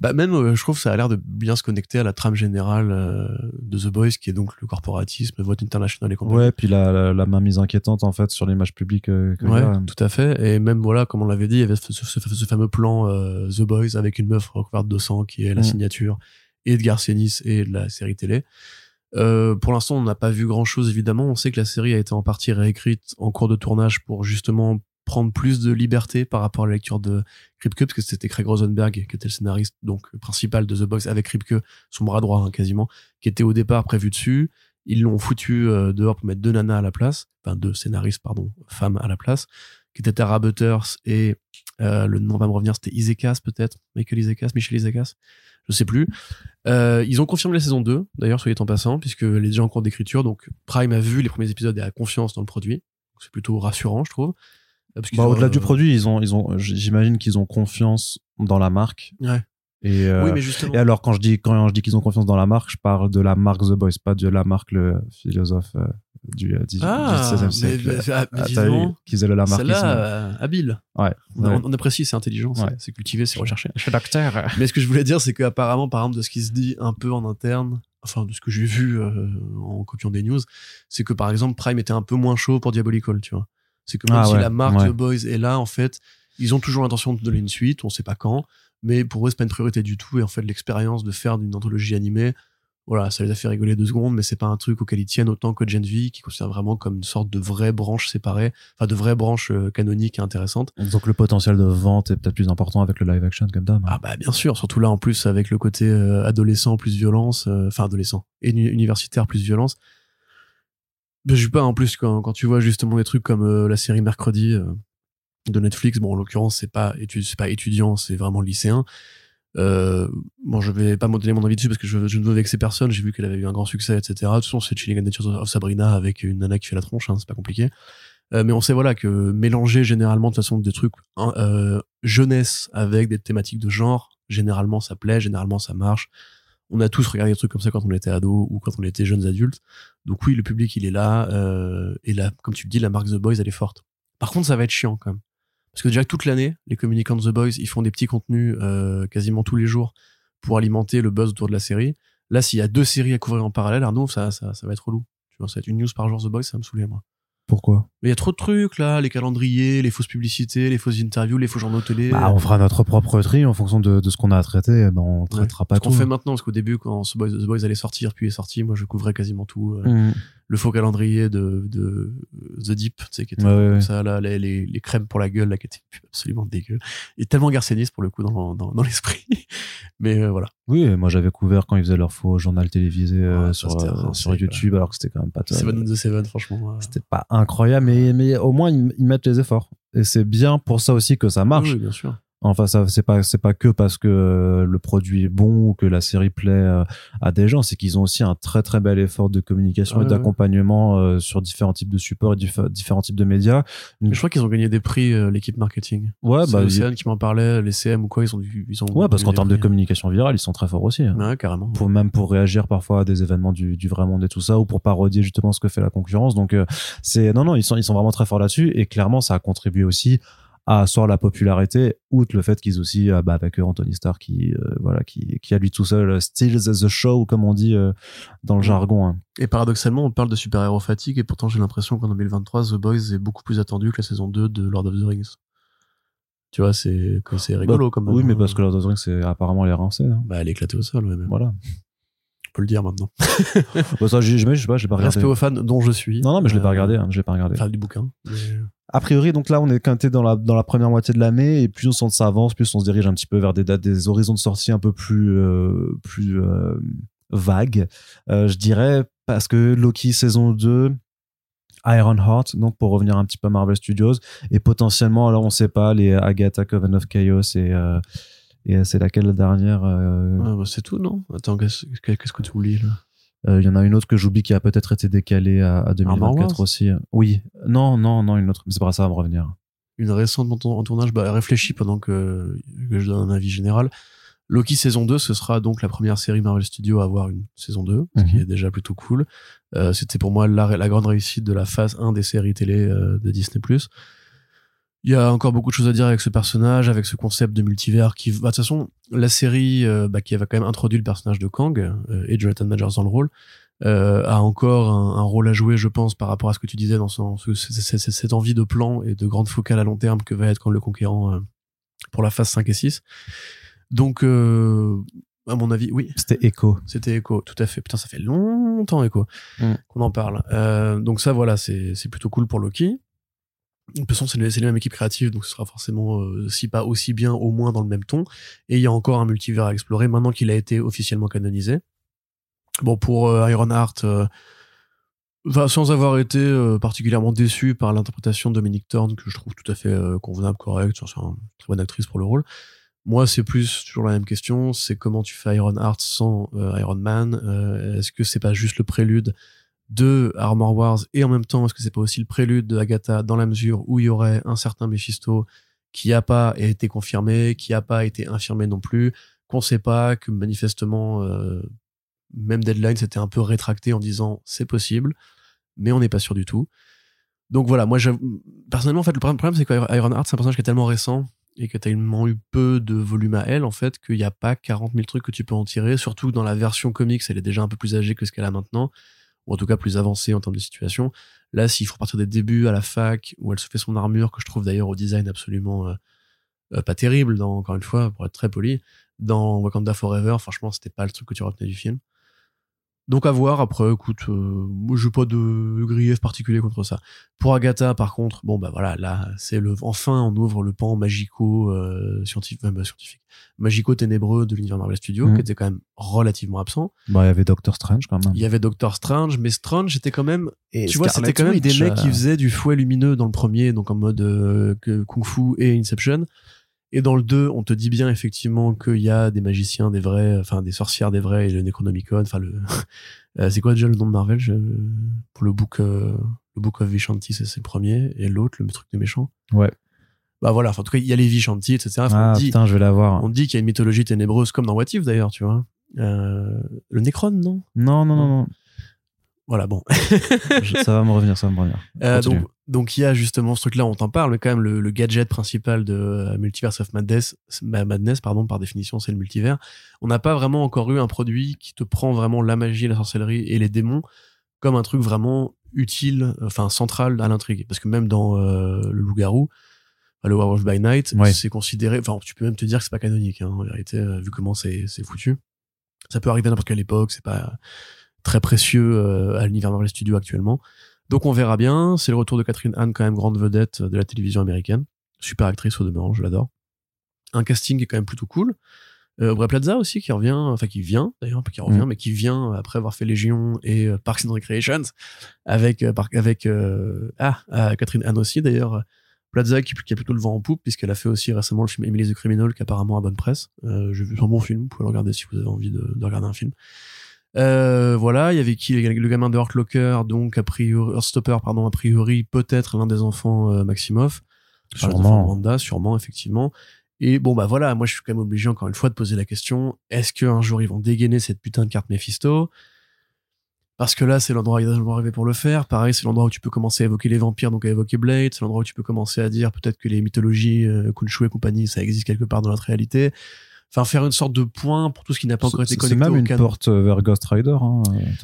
Bah même je trouve que ça a l'air de bien se connecter à la trame générale euh, de The Boys, qui est donc le corporatisme, vote internationale et compagnie. Ouais, puis la, la, main mise inquiétante en fait sur l'image publique. Euh, ouais, tout à fait. Et même voilà, comme on l'avait dit, il y avait ce, ce, fameux plan euh, The Boys avec une meuf recouverte de sang qui est la mm. signature et de Garcenis et de la série télé. Euh, pour l'instant, on n'a pas vu grand chose évidemment. On sait que la série a été en partie réécrite en cours de tournage pour justement prendre plus de liberté par rapport à la lecture de Kripke, parce que c'était Craig Rosenberg qui était le scénariste donc principal de The Box avec Kripke, son bras droit hein, quasiment, qui était au départ prévu dessus. Ils l'ont foutu euh, dehors pour mettre deux nanas à la place, enfin deux scénaristes, pardon, femmes à la place, qui étaient Tara Butters et euh, le nom va me revenir, c'était Isekas peut-être, Michael Isekas, Michel Isekas, je sais plus. Euh, ils ont confirmé la saison 2, d'ailleurs, soyez en passant, puisque elle est déjà en cours d'écriture, donc Prime a vu les premiers épisodes et a confiance dans le produit. C'est plutôt rassurant, je trouve. Bah, au-delà du produit, ils ont, ils ont, j'imagine qu'ils ont confiance dans la marque. Ouais. Et, euh, oui, mais justement. et alors, quand je dis, quand je dis qu'ils ont confiance dans la marque, je parle de la marque The Boys, pas de la marque le philosophe euh, du, euh, du, ah, 16e siècle. Mais, ah, mais qu'ils aient la marque. Celle-là, habile. Ouais. On, apprécie, c'est intelligent, c'est cultivé, c'est recherché. Je suis docteur. Mais ce que je voulais dire, c'est qu'apparemment, par exemple, de ce qui se dit un peu en interne, enfin, de ce que j'ai vu en copiant des news, c'est que par exemple, Prime était un peu moins chaud pour Diabolical, tu vois. C'est que même ah si la marque The Boys est là, en fait, ils ont toujours l'intention de donner une suite, on sait pas quand, mais pour eux, c'est pas une priorité du tout. Et en fait, l'expérience de faire d'une anthologie animée, voilà, ça les a fait rigoler deux secondes, mais c'est pas un truc auquel ils tiennent autant que Gen V, qui considère vraiment comme une sorte de vraie branche séparée, enfin de vraie branche euh, canonique et intéressante. Donc le potentiel de vente est peut-être plus important avec le live action comme d'hab. Ah bah bien sûr, surtout là en plus avec le côté euh, adolescent plus violence, euh, enfin adolescent et universitaire plus violence. Je suis pas en plus quand, quand tu vois justement des trucs comme euh, la série Mercredi euh, de Netflix. Bon, en l'occurrence, c'est pas pas étudiant, c'est vraiment lycéen. Euh, bon, je vais pas donner mon avis dessus parce que je, je ne veux vexer personne. J'ai vu qu'elle avait eu un grand succès, etc. De toute façon, c'est Chilling Adventures of Sabrina avec une nana qui fait la tronche, hein, c'est pas compliqué. Euh, mais on sait voilà que mélanger généralement de toute façon des trucs hein, euh, jeunesse avec des thématiques de genre, généralement ça plaît, généralement ça marche on a tous regardé des trucs comme ça quand on était ado ou quand on était jeunes adultes. Donc oui, le public il est là et là, comme tu le dis, la marque The Boys elle est forte. Par contre, ça va être chiant quand même, parce que déjà toute l'année, les communicants de The Boys ils font des petits contenus euh, quasiment tous les jours pour alimenter le buzz autour de la série. Là, s'il y a deux séries à couvrir en parallèle, Arnaud, ça, ça, ça va être relou. Tu vois, ça va être une news par jour The Boys, ça va me saouler moi. Pourquoi? Mais il y a trop de trucs là, les calendriers, les fausses publicités, les fausses interviews, les faux journaux télé. Bah, on fera notre propre tri en fonction de, de ce qu'on a à traiter. Ben, on traitera pas tout. Ce qu'on fait maintenant, parce qu'au début, quand The Boys, The Boys allait sortir, puis est sorti, moi je couvrais quasiment tout. Euh, mmh. Le faux calendrier de, de The Deep, tu sais, qui était comme ça, là, les, les, crèmes pour la gueule, là, qui étaient absolument dégueu. Et tellement garcéniste, pour le coup, dans, dans, dans l'esprit. Mais euh, voilà. Oui, moi, j'avais couvert quand ils faisaient leur faux journal télévisé euh, sur, euh, sur YouTube, alors que c'était quand même pas Seven de Seven, franchement. C'était pas incroyable, mais, mais au moins, ils, ils mettent les efforts. Et c'est bien pour ça aussi que ça marche. Oui, bien sûr. Enfin, ça c'est pas c'est pas que parce que euh, le produit est bon ou que la série plaît euh, à des gens, c'est qu'ils ont aussi un très très bel effort de communication et d'accompagnement euh, sur différents types de supports et différents types de médias. Je crois qu'ils ont gagné des prix l'équipe marketing. Ouais, bah Océane qui m'en parlait, les CM ou quoi, ils ont ils ont Ouais, parce qu'en termes de communication virale, ils sont très forts aussi. Hein. Ouais, carrément. Pour même pour réagir parfois à des événements du, du vrai monde et tout ça ou pour parodier justement ce que fait la concurrence. Donc c'est non non, ils sont ils sont vraiment très forts là-dessus et clairement ça a contribué aussi à asseoir la popularité, outre le fait qu'ils aussi, euh, bah, avec Anthony Starr qui, euh, voilà, qui, qui a lui tout seul euh, steals the show, comme on dit dans le jargon. Hein. Et paradoxalement, on parle de super-héros fatigue, et pourtant j'ai l'impression qu'en 2023, The Boys est beaucoup plus attendu que la saison 2 de Lord of the Rings. Tu vois, c'est c'est rigolo bah, comme Oui, mais parce que Lord of the Rings, c'est apparemment les rincée. Hein. Bah, elle est éclatée au sol, ouais, Voilà. On peut le dire maintenant. bah, ça, je sais pas, j'ai pas regardé. Respect aux fans dont je suis. Non, non, mais je l'ai pas regardé, hein, je l'ai pas regardé. Enfin, du bouquin. Mais... A priori, donc là, on est quinté dans la, première moitié de l'année, et plus on s'avance, plus on se dirige un petit peu vers des dates, des horizons de sortie un peu plus, euh, plus euh, vagues, euh, je dirais, parce que Loki saison 2, Ironheart, donc pour revenir un petit peu à Marvel Studios, et potentiellement, alors on sait pas, les Agatha Coven of Chaos et, c'est laquelle la dernière bah, C'est tout, non? Attends, qu'est-ce que tu oublies là? Il y en a une autre que j'oublie qui a peut-être été décalée à, à 2024 aussi. Oui, non, non, non, une autre. C'est pas ça va me revenir. Une récente en tournage, bah, réfléchis pendant que, que, je donne un avis général. Loki saison 2, ce sera donc la première série Marvel Studios à avoir une saison 2, ce qui mhm. est déjà plutôt cool. Euh, C'était pour moi la, la, grande réussite de la phase 1 des séries télé euh, de Disney+. Il y a encore beaucoup de choses à dire avec ce personnage, avec ce concept de multivers qui, bah, de toute façon, la série euh, bah, qui avait quand même introduit le personnage de Kang euh, et Jonathan Majors dans le rôle euh, a encore un, rôle à jouer, je pense, par rapport à ce que tu disais dans son, cette envie de plan et de grande focale à long terme que va être quand le conquérant pour la phase 5 et 6. Donc, à mon avis, oui. C'était Echo. C'était Echo, tout à fait. Putain, ça fait longtemps Echo mm. qu'on en parle. donc ça, voilà, c'est plutôt cool pour Loki. De toute façon, c'est la même équipe créative, donc ce sera forcément, euh, si pas aussi bien, au moins dans le même ton. Et il y a encore un multivers à explorer maintenant qu'il a été officiellement canonisé. Bon, pour euh, Ironheart, euh, sans avoir été euh, particulièrement déçu par l'interprétation de Dominic Thorne, que je trouve tout à fait convenable, correct, c'est une très bonne actrice pour le rôle. Moi, c'est plus toujours la même question, c'est comment tu fais Ironheart sans Iron Man. Est-ce que c'est pas juste le prélude de Armor Wars et en même temps est-ce que c'est pas aussi le prélude de Agatha dans la mesure où il y aurait un certain Mephisto qui a pas été confirmé, qui a pas été infirmé non plus, qu'on sait pas, que manifestement euh, même Deadline s'était un peu rétracté en disant c'est possible, mais on n'est pas sûr du tout. Donc voilà, moi personnellement en fait le problème c'est que Ironheart c'est un personnage qui est tellement récent et que t'as tellement eu peu de volume à elle en fait qu'il n'y a pas 40 000 trucs que tu peux en tirer, surtout dans la version comics elle est déjà un peu plus âgée que ce qu'elle a maintenant ou en tout cas plus avancée en termes de situation. Là, s'il faut partir des débuts à la fac, où elle se fait son armure, que je trouve d'ailleurs au design absolument euh, euh, pas terrible, dans, encore une fois, pour être très poli, dans Wakanda Forever, franchement, c'était pas le truc que tu retenais du film. Donc à voir après, écoute, euh, moi j'ai pas de grief particulier contre ça. Pour Agatha par contre, bon bah voilà, là c'est le enfin on ouvre le pan magico euh, scientifique, euh, scientifique, magico ténébreux de l'univers Marvel Studios mhm. qui était quand même relativement absent. Bah il y avait Doctor Strange quand même. Il y avait Doctor Strange, mais Strange était quand même, Et tu vois, c'était quand même des mecs qui faisaient du fouet lumineux dans le premier, donc en mode euh, kung fu et Inception. Et dans le 2, on te dit bien effectivement qu'il y a des magiciens, des vrais, enfin des sorcières, des vrais, et le Necronomicon, enfin le. Euh, c'est quoi déjà le nom de Marvel Pour le book, euh, le book of Vishanti, c'est le premier, et l'autre, le truc des méchants? Ouais. Bah voilà, en tout cas, il y a les Vishanti, etc. ah on dit, putain, je vais l'avoir. On dit qu'il y a une mythologie ténébreuse, comme dans What If d'ailleurs, tu vois. Euh, le Necron, non? Non, non, non, non. Voilà, bon. ça va me revenir, ça va me revenir. Euh, donc, donc il y a justement ce truc-là, on t'en parle, quand même le, gadget principal de euh, Multiverse of Madness, Madness, pardon, par définition, c'est le multivers. On n'a pas vraiment encore eu un produit qui te prend vraiment la magie, la sorcellerie et les démons comme un truc vraiment utile, enfin central à l'intrigue. Parce que même dans euh, le loup-garou, le Werewolf by Night, c'est considéré, enfin tu peux même te dire que c'est pas canonique, hein, en vérité, vu comment c'est foutu. Ça peut arriver à n'importe quelle époque, c'est pas très précieux à l'univers Marvel Studios actuellement. Donc on verra bien. C'est le retour de Catherine Anne, quand même grande vedette de la télévision américaine. Super actrice au demeurant, je l'adore. Un casting est quand même plutôt cool. Euh, Plaza aussi qui revient, enfin qui vient d'ailleurs, pas qui revient, mm. mais qui vient après avoir fait Légion et euh, Parks and Recreations avec euh, avec euh, ah, ah, Catherine Anne aussi d'ailleurs. Plaza qui, qui, a plutôt le vent en poupe puisqu'elle a fait aussi récemment le film Emily the Criminal qui apparemment a bonne presse. J'ai vu un bon film, vous pouvez le regarder si vous avez envie de, de regarder un film. Voilà, il y avait qui le gamin de Hurt Locker, donc a priori pardon, a priori peut-être l'un des enfants Maximoff. Sûrement. Wanda, sûrement effectivement. Et bon, bah voilà, moi je suis quand même obligé encore une fois de poser la question est-ce qu'un jour ils vont dégainer cette putain de carte Mephisto? Parce que là, c'est l'endroit où ils vont arriver pour le faire. Pareil, c'est l'endroit où tu peux commencer à évoquer les vampires, donc à évoquer Blade. C'est l'endroit où tu peux commencer à dire peut-être que les mythologies, euh, Kunshu et compagnie, ça existe quelque part dans notre réalité. Enfin, faire une sorte de point pour tout ce qui n'a pas encore été connecté. C'est même une porte euh, vers Ghost Rider. Hein,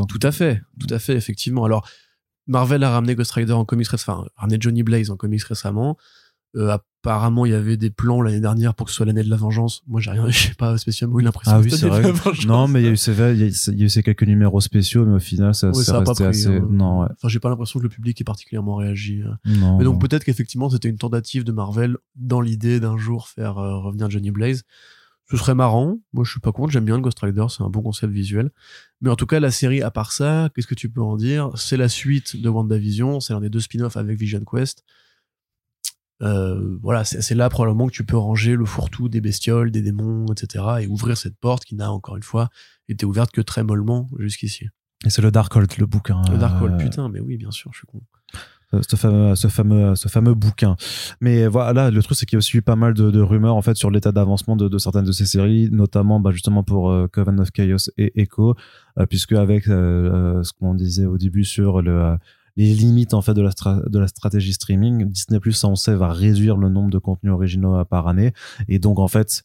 tout à fait, tout à fait, effectivement. Alors, Marvel a ramené Ghost Rider en comics, enfin, ramené Johnny Blaze en comics récemment. Euh, apparemment, il y avait des plans l'année dernière pour que ce soit l'année de la vengeance. Moi, j'ai rien, j'ai pas spécialement eu l'impression. Ah oui, c'est vrai. Non, mais il y a eu ces, il y, a eu ces quelques numéros spéciaux, mais au final, ça, ça, a resté assez. Hein. Non, ouais. Enfin, j'ai pas l'impression que le public ait particulièrement réagi. Euh. Non. Mais donc peut-être qu'effectivement, c'était une tentative de Marvel dans l'idée d'un jour faire euh, revenir Johnny Blaze. Ce serait marrant. Moi, je suis pas contre. J'aime bien le Ghost Rider. C'est un bon concept visuel. Mais en tout cas, la série, à part ça, qu'est-ce que tu peux en dire? C'est la suite de WandaVision. C'est l'un des deux spin-offs avec Vision Quest. Euh, voilà, c'est là probablement que tu peux ranger le fourre-tout des bestioles, des démons, etc. et ouvrir cette porte qui n'a encore une fois été ouverte que très mollement jusqu'ici. Et c'est le Darkhold, le bouquin. Le Darkhold, euh, putain, mais oui, bien sûr, je suis con. Euh, ce fameux, ce fameux, bouquin. Mais voilà, le truc, c'est qu'il y a aussi eu pas mal de, rumeurs, en fait, sur l'état d'avancement de, certaines de ces séries, notamment, bah, justement, pour Coven of Chaos et Echo, puisque avec ce qu'on disait au début sur le, les limites en fait de la, de la stratégie streaming. Disney Plus, on sait, va réduire le nombre de contenus originaux par année. Et donc, en fait,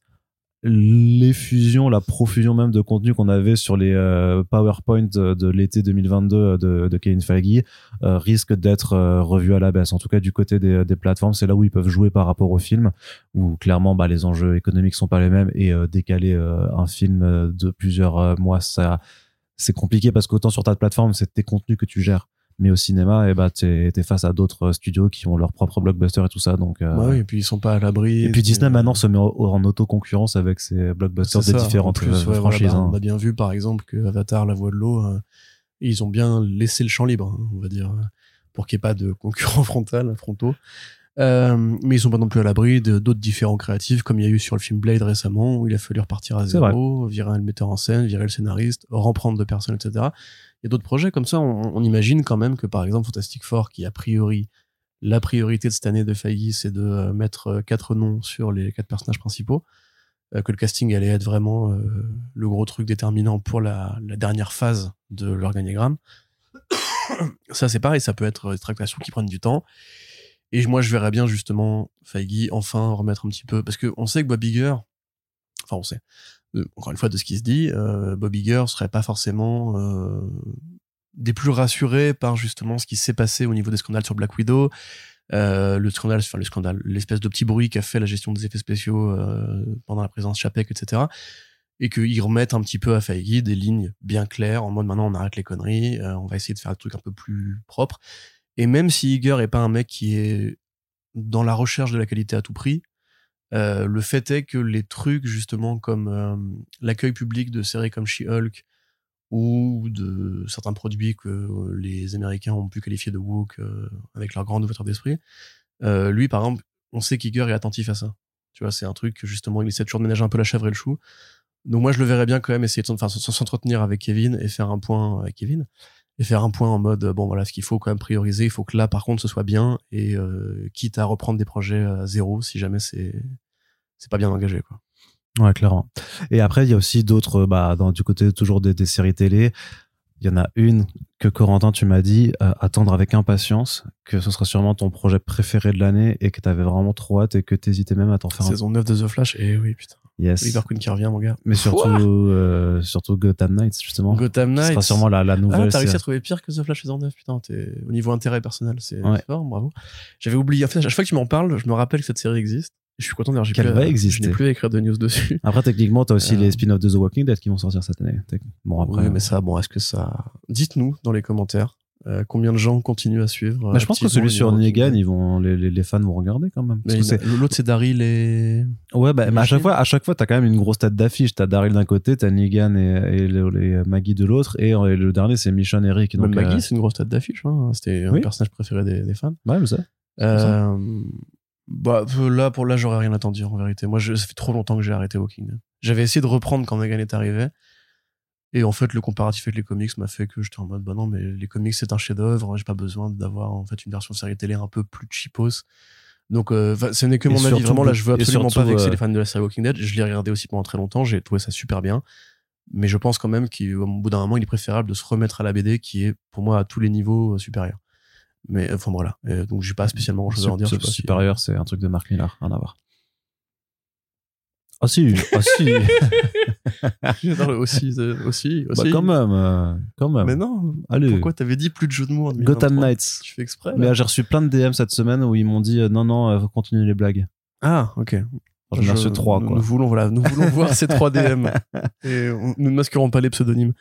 les fusions, la profusion même de contenu qu'on avait sur les euh, PowerPoint de, l'été 2022 euh, de, de Kevin Feige euh, risque d'être revu à la baisse. En tout cas, du côté des, des plateformes, c'est là où ils peuvent jouer par rapport au film, où clairement, bah, les enjeux économiques sont pas les mêmes et décaler un film de plusieurs mois, ça, c'est compliqué parce qu'autant sur ta plateforme, c'est tes contenus que tu gères mais au cinéma et eh bah t'es es face à d'autres studios qui ont leur propre blockbuster et tout ça donc euh, oui et puis ils sont pas à l'abri et puis Disney maintenant se met en, auto concurrence avec ses blockbusters des différentes euh, franchises bah, hein. on a bien vu par exemple que Avatar la voix de l'eau euh, ils ont bien laissé le champ libre hein, on va dire pour qu'il n'y ait pas de concurrents frontal frontaux euh, mais ils sont pas non plus à l'abri d'autres différents créatifs, comme il y a eu sur le film Blade récemment, où il a fallu repartir à zéro, virer le metteur en scène, virer le scénariste, reprendre deux personnes, etc. Il y a d'autres projets comme ça. On, imagine quand même que, par exemple, Fantastic Four, qui a priori, la priorité de cette année de Feige, c'est de euh, mettre euh, quatre noms sur les quatre personnages principaux, que le casting allait être vraiment le gros truc déterminant pour la, dernière phase de l'organigramme. ça, c'est pareil, ça peut être des tractations qui prennent du temps. Et moi, je verrais bien justement Feige enfin remettre un petit peu, parce que on sait que Bob Iger, enfin on sait, euh, encore une fois de ce qui se dit, euh, Bob Iger serait pas forcément euh, des plus rassurés par justement ce qui s'est passé au niveau des scandales sur Black Widow, euh, le scandale, enfin le scandale, l'espèce de petit bruit qu'a fait la gestion des effets spéciaux euh, pendant la présence Chapek, etc. Et qu'ils remettent un petit peu à Feige des lignes bien claires en mode maintenant on arrête les conneries, on va essayer de faire un truc un peu plus propre. Et même si Iger est pas un mec qui est dans la recherche de la qualité à tout prix, euh, le fait est que les trucs justement comme euh, l'accueil public de séries comme She-Hulk ou de certains produits que les Américains ont pu qualifier de woke euh, avec leur grande ouverture d'esprit, lui par exemple, on sait qu'Iger est attentif à ça. Tu vois, c'est un truc que justement il essaie toujours de ménager un peu la chèvre et le chou. Donc moi je le verrais bien quand même essayer de s'entretenir avec Kevin et faire un point avec Kevin et faire un point en mode bon voilà ce qu'il faut quand même prioriser il faut que là par contre ce soit bien et euh, quitte à reprendre des projets à zéro si jamais c'est c'est pas bien engagé quoi. Ouais clairement. Et après il y a aussi d'autres bah dans du côté toujours des séries télé il y en a une que Corentin, tu m'as dit, euh, attendre avec impatience, que ce sera sûrement ton projet préféré de l'année et que tu avais vraiment trop hâte et que tu hésitais même à t'en faire Saison 9 de The Flash, et oui, putain. Yes. Oliver Queen qui revient, mon gars. Mais surtout, euh, surtout Gotham Knights, justement. Gotham Knights. Ce sera sûrement la, la nouvelle. Ah, t'as réussi à trouver pire que The Flash saison 9, putain. Au niveau intérêt personnel, c'est fort, bravo. J'avais oublié, en fait, à chaque fois que tu m'en parles, je me rappelle que cette série existe. Je suis content d'ailleurs, j'ai Qu'elle va exister. Je n'ai plus à écrire de news dessus. Après, techniquement, t'as aussi euh. les spin-offs de The Walking Dead qui vont sortir cette année. Bon, après. Oui, mais ça, bon, est-ce que ça, dites-nous dans les commentaires euh, combien de gens continuent à suivre. Mais je pense que celui sur Negan, ils vont, les, les, fans vont regarder quand même. L'autre, c'est Daryl et. Ouais, bah, mais à chaque fois, à chaque fois, t'as quand même une grosse tête d'affiche. T'as Daryl d'un côté, t'as Negan et, et, les, Maggie de l'autre, et, le dernier, c'est Michonne et Rick. Donc, Maggie, c'est une grosse tête d'affiche. Hein. C'était un personnage préféré des, des fans. Ouais, mais ça. Euh, bah, là, pour là, j'aurais rien à t'en dire en vérité. Moi, je, ça fait trop longtemps que j'ai arrêté Walking J'avais essayé de reprendre quand Negan est arrivé. Et en fait, le comparatif avec les comics m'a fait que j'étais en mode, bah non, mais les comics, c'est un chef-d'œuvre. J'ai pas besoin d'avoir, en fait, une version série télé un peu plus cheapos. Donc, euh, ce n'est que mon avis. Vraiment, là, je veux absolument pas vexer euh, les fans de la série Walking Dead. Je l'ai regardé aussi pendant très longtemps. J'ai trouvé ça super bien. Mais je pense quand même qu'au bout d'un moment, il est préférable de se remettre à la BD qui est, pour moi, à tous les niveaux euh, supérieur. Mais enfin voilà. donc j'ai pas spécialement grand chose à en dire. Supérieur, c'est un truc de Mark Millar, rien à voir. Ah si, ah si. aussi, euh, aussi, bah, quand même, euh, quand même. Mais non. Allez. Pourquoi t'avais dit plus de jeux de mots en Gotham Knights. Tu fais exprès. Mais j'ai reçu plein de DM cette semaine où ils m'ont dit euh, non non, faut continuer les blagues. Ah ok. J'en ai reçu trois quoi. Nous voulons voilà, nous voulons voir ces trois DM et nous ne masquerons pas les pseudonymes.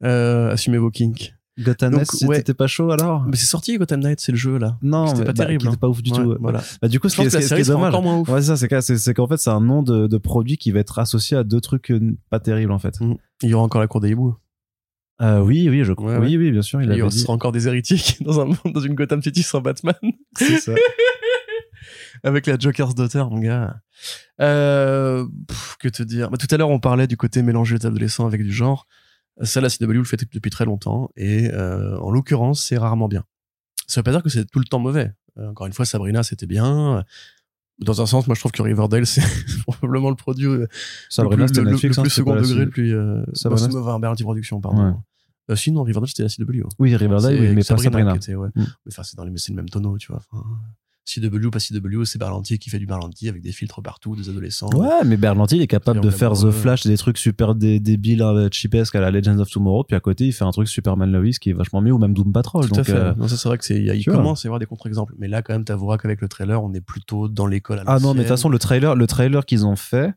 assumez vos kinks. Gotham Knights, c'était pas chaud alors Mais c'est sorti Gotham Knights, c'est le jeu là. Non, c'était pas bah, terrible. C'était hein. pas ouf du tout. Voilà. Bah, du coup, ce qui est, dommage. Ouais, c'est ça, c'est qu'en fait, c'est un nom de, de, produit qui va être associé à deux trucs euh, pas terribles en fait. Mm. Il y aura encore la cour des hiboux. Euh, oui, oui, je crois. oui, oui, bien sûr. Il, y aura encore des héritiers dans un dans une Gotham City sans Batman. C'est ça. Avec la Joker's Daughter, mon gars. Euh, que te dire? Bah, Tout à l'heure, on parlait du côté mélangé d'adolescents avec du genre. Ça, la CW le fait depuis très longtemps et euh, en l'occurrence, c'est rarement bien. Ça veut pas dire que c'est tout le temps mauvais. Euh, encore une fois, Sabrina, c'était bien. Dans un sens, moi, je trouve que Riverdale, c'est probablement le produit euh, Sabrina, le plus, le, Netflix, le plus second degré, le plus. Euh, Sabrina, bah, enfin, Berlanti Production, pardon. Euh, sinon, Riverdale, c'était la CW. Oui, Riverdale, oui, mais pas Sabrina. Était, ouais. mm. Enfin, c'est dans les, c'est le même tonneau, tu vois. Enfin, CW ou pas CW, c'est Berlanti qui fait du Berlanti avec des filtres partout, des adolescents. Ouais, mais Berlanti, il est capable de faire The Flash, des trucs super débiles, euh, cheapesques à la Legends of Tomorrow, puis à côté, il fait un truc Superman Lois qui est vachement mieux, ou même Doom Patrol. Tout donc, à fait. Euh, non, ça, c'est vrai que c'est, il commence à y avoir des contre-exemples. Mais là, quand même, t'avoueras qu'avec le trailer, on est plutôt dans l'école. Ah non, mais de toute façon, le trailer, le trailer qu'ils ont fait,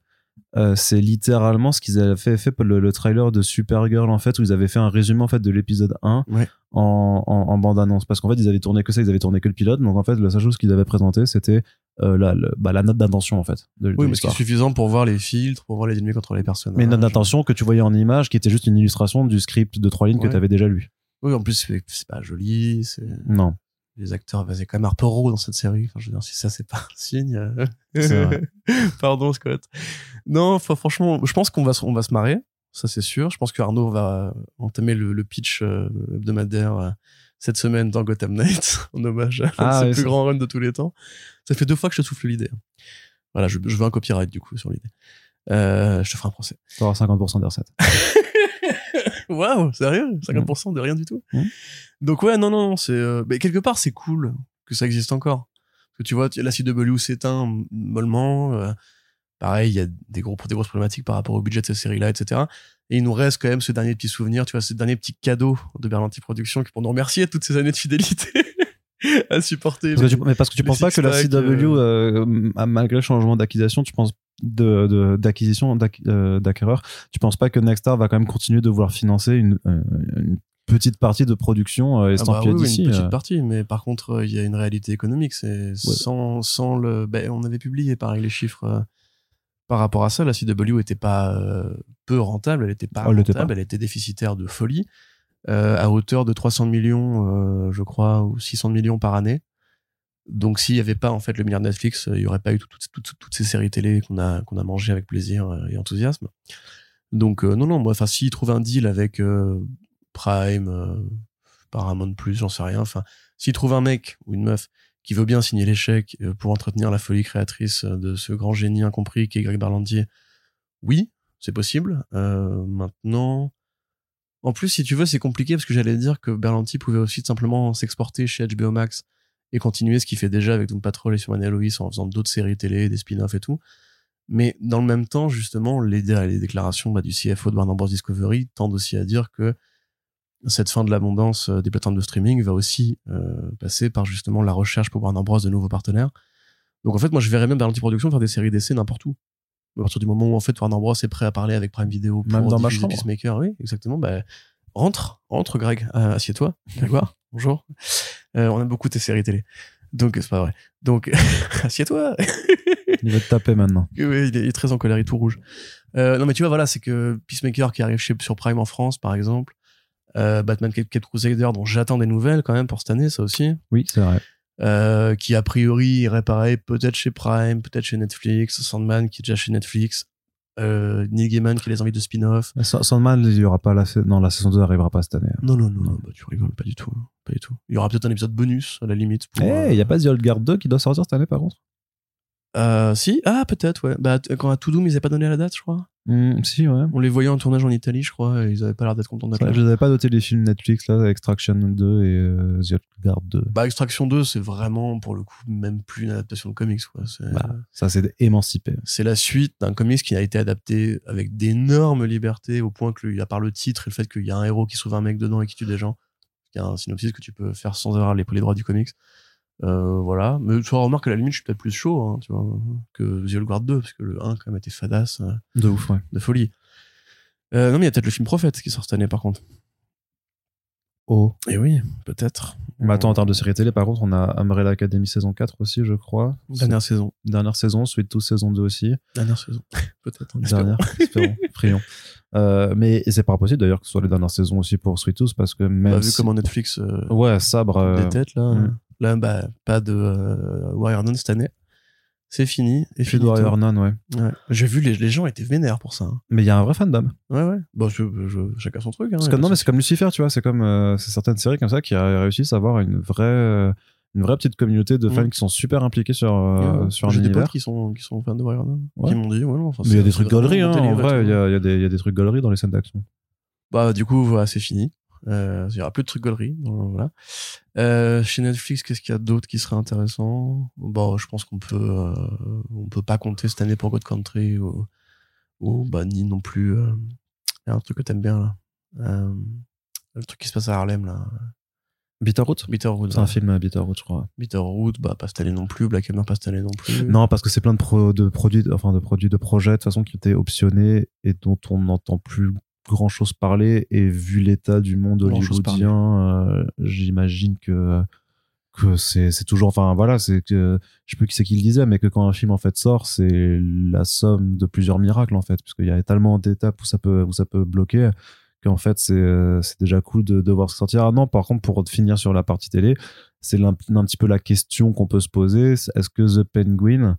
euh, c'est littéralement ce qu'ils avaient fait, fait pour le, trailer de Supergirl en fait où ils avaient fait un résumé en fait de l'épisode 1 en, en, bande annonce parce qu'en fait ils avaient tourné que ça ils avaient tourné que le pilote. Donc en fait la seule chose qu'ils avaient présenté c'était euh, la, bah, la note d'intention en fait oui mais c'est suffisant pour voir les filtres pour voir les ennemis contre les personnages. Mais une note d'intention que tu voyais en image qui était juste une illustration du script de trois lignes que tu avais déjà lu. Oui en plus c'est pas joli non les acteurs faisaient quand même un peu dans cette série. Enfin, je veux dire, si ça, c'est pas un signe. Euh. Pardon, Scott. Non, franchement, je pense qu'on va, on va se marrer. Ça, c'est sûr. Je pense que Arnaud va entamer le, pitch euh, hebdomadaire euh, cette semaine dans Gotham Knights en hommage à ah, plus grand run de tous les temps. Ça fait deux fois que je te souffle l'idée. Voilà, je, veux un copyright du coup sur l'idée. je te ferai un procès. Tu auras 50% des recettes. Waouh, sérieux? 50% de rien du tout? Mmh. Donc ouais, non, non, c'est... Euh, mais quelque part, c'est cool que ça existe encore. Parce que tu vois, la CW s'éteint mollement. Euh, pareil, il y a des, gros, des grosses problématiques par rapport au budget de ces séries-là, etc. Et il nous reste quand même ce dernier petit souvenir, tu vois, ce dernier petit cadeau de Berlanti Productions pour nous remercier toutes ces années de fidélité. à supporter. mais parce que tu penses pas que la CW, euh, malgré le changement d'acquisition, tu penses de d'acquisition euh, d'acquéreur, tu penses pas que Nexstar va quand même continuer de vouloir financer une, euh, une petite partie de production euh, ah bah oui, d'ici une petite partie mais par contre il y a une réalité économique c'est sans sans le ben, on avait publié pareil les chiffres par rapport à ça. La CW était pas peu rentable elle était pas oh, rentable elle était déficitaire de folie à hauteur de 300 millions je crois ou 600 millions par année donc s'il n'y avait pas en fait le milliard Netflix, il n'y aurait pas eu toutes ces séries télé qu'on a qu'on a avec plaisir euh, et enthousiasme. Donc euh, non non moi enfin s'ils trouvent un deal avec euh, Prime, Paramount Plus, j'en sais rien. Enfin s'ils trouvent un mec ou une meuf qui veut bien signer l'échec pour entretenir la folie créatrice de ce grand génie incompris qui est Greg Berlantier, oui c'est possible. maintenant en plus, si tu veux, c'est compliqué parce que j'allais dire que Berlanti pouvait aussi simplement s'exporter chez HBO Max et continuer ce qu'il fait déjà avec Doom Patrol et Superman et Lois en faisant d'autres séries télé, des spin-offs et tout. Mais dans le même temps, justement, les, les déclarations bah, du CFO de Warner Bros. Discovery tendent aussi à dire que cette fin de l'abondance euh, des plateformes de streaming va aussi euh, passer par justement la recherche pour Warner Bros. de nouveaux partenaires. Donc en fait, moi je verrais même dans l'anti-production faire des séries d'essais n'importe où. À partir du moment où en fait Warner Bros est prêt à parler avec Prime Video pour même dans Peacemaker, oui, exactement. Bah, rentre, rentre, Greg, euh, assieds-toi, Grégoire, bonjour. Euh, on aime beaucoup tes séries télé. Donc, c'est pas vrai. Donc, assieds-toi. il va te taper maintenant. Oui, il est, très en colère, il est tout rouge. Euh, non, mais tu vois, voilà, c'est que Peacemaker qui arrive chez, sur Prime en France, par exemple, euh, Batman Cape Crusader, dont j'attends des nouvelles quand même pour cette année, ça aussi. Oui, c'est vrai. Euh, qui a priori irait pareil, peut-être chez Prime, peut-être chez Netflix, Sandman qui est déjà chez Netflix, euh, Neil Gaiman qui a les envies de spin-off. Sandman, il y aura pas la, non, la saison 2 n'arrivera pas cette année. Non, non, non, Bah, tu rigoles, pas du tout. Pas du tout. Il y aura peut-être un épisode bonus, à la limite. Eh, il n'y a pas The Old Guard 2 qui doit sortir cette année, par contre? Euh, si, ah peut-être, ouais. Bah, quand à Toudoum, ils n'avaient pas donné la date, je crois. Mmh, si, ouais. On les voyait en tournage en Italie, je crois, et ils avaient pas l'air d'être contents d'être là. Je n'avais pas noté les films Netflix, là, Extraction 2 et euh, The Guard 2. Bah, Extraction 2, c'est vraiment, pour le coup, même plus une adaptation de comics, quoi. Bah, ça, c'est émancipé. C'est la suite d'un comics qui a été adapté avec d'énormes libertés, au point que, à part le titre et le fait qu'il y a un héros qui sauve un mec dedans et qui tue des gens, y a un synopsis que tu peux faire sans avoir les, les droits du comics. Euh, voilà. Mais tu remarques à la limite, je suis peut-être plus chaud, hein, tu vois, que The Old Guard 2, parce que le 1, quand même, était fadasse. Euh, de ouf, ouais. De folie. Euh, non, mais il y a peut-être le film Prophète qui sort cette année, par contre. Oh. Et oui, peut-être. Mais attends, en termes de série télé, par contre, on a Umbrella Academy saison 4 aussi, je crois. Dernière saison. Dernière saison, Sweet Tooth saison 2 aussi. Dernière saison. peut-être. Dernière, espérons, prions. Euh, mais c'est pas possible d'ailleurs que ce soit les dernières saisons aussi pour Sweet Tooth parce que même. Bah, vu comment Netflix. ouais, sabre. Des têtes, là. Mm. Là, bah, pas de euh, Warrior Nun cette année. C'est fini. Et Warrior Nun, ouais. ouais. J'ai vu, les, les, gens étaient vénères pour ça. Hein. Mais il y a un vrai fandom. Ouais, ouais. Bon, je, je, chacun son truc. Hein, comme, non, mais c'est comme Lucifer, tu vois. C'est comme euh, certaines séries comme ça qui réussissent à avoir une vraie. Euh, une vraie petite communauté de fans mm. qui sont super impliqués sur, euh, sur un J'ai des potes qui sont, qui sont fans de Warrior Nun. Qui m'ont dit, ouais, non, Mais il y a des trucs galeries, hein, en vrai. Il y a, y, a y a des trucs galeries dans les scènes d'action. Bah, du coup, voilà, c'est fini. Euh, il y aura plus de trucs. Voilà. Euh, chez Netflix, qu'est-ce qu'il y a d'autre qui serait intéressant? Bon, je pense qu'on peut, euh, on peut pas compter cette année pour God Country ou, ou bah, ni non plus. Il y a un truc que t'aimes bien là. le truc qui se passe à Harlem là. Bitterroot? Bitterroot. C'est un film à Bitterroot, je crois. Bitterroot, bah, pas cette année non plus. Black Hammer, pas cette année non plus. Non, parce que c'est plein de, pro de produits, enfin, de produits, de projets, de toute façon, qui étaient optionnés et dont on n'entend plus grand chose parler et vu l'état du monde hollywoodien euh, j'imagine que que c'est c'est toujours enfin voilà c'est que je sais plus qui c'est qui le disait mais que quand un film en fait sort c'est la somme de plusieurs miracles en fait puisqu'il y a tellement d'étapes où ça peut où ça peut bloquer qu'en fait c'est c'est déjà cool de, de voir sortir. Ah non par contre pour finir sur la partie télé c'est un, un petit peu la question qu'on peut se poser est-ce que The Penguin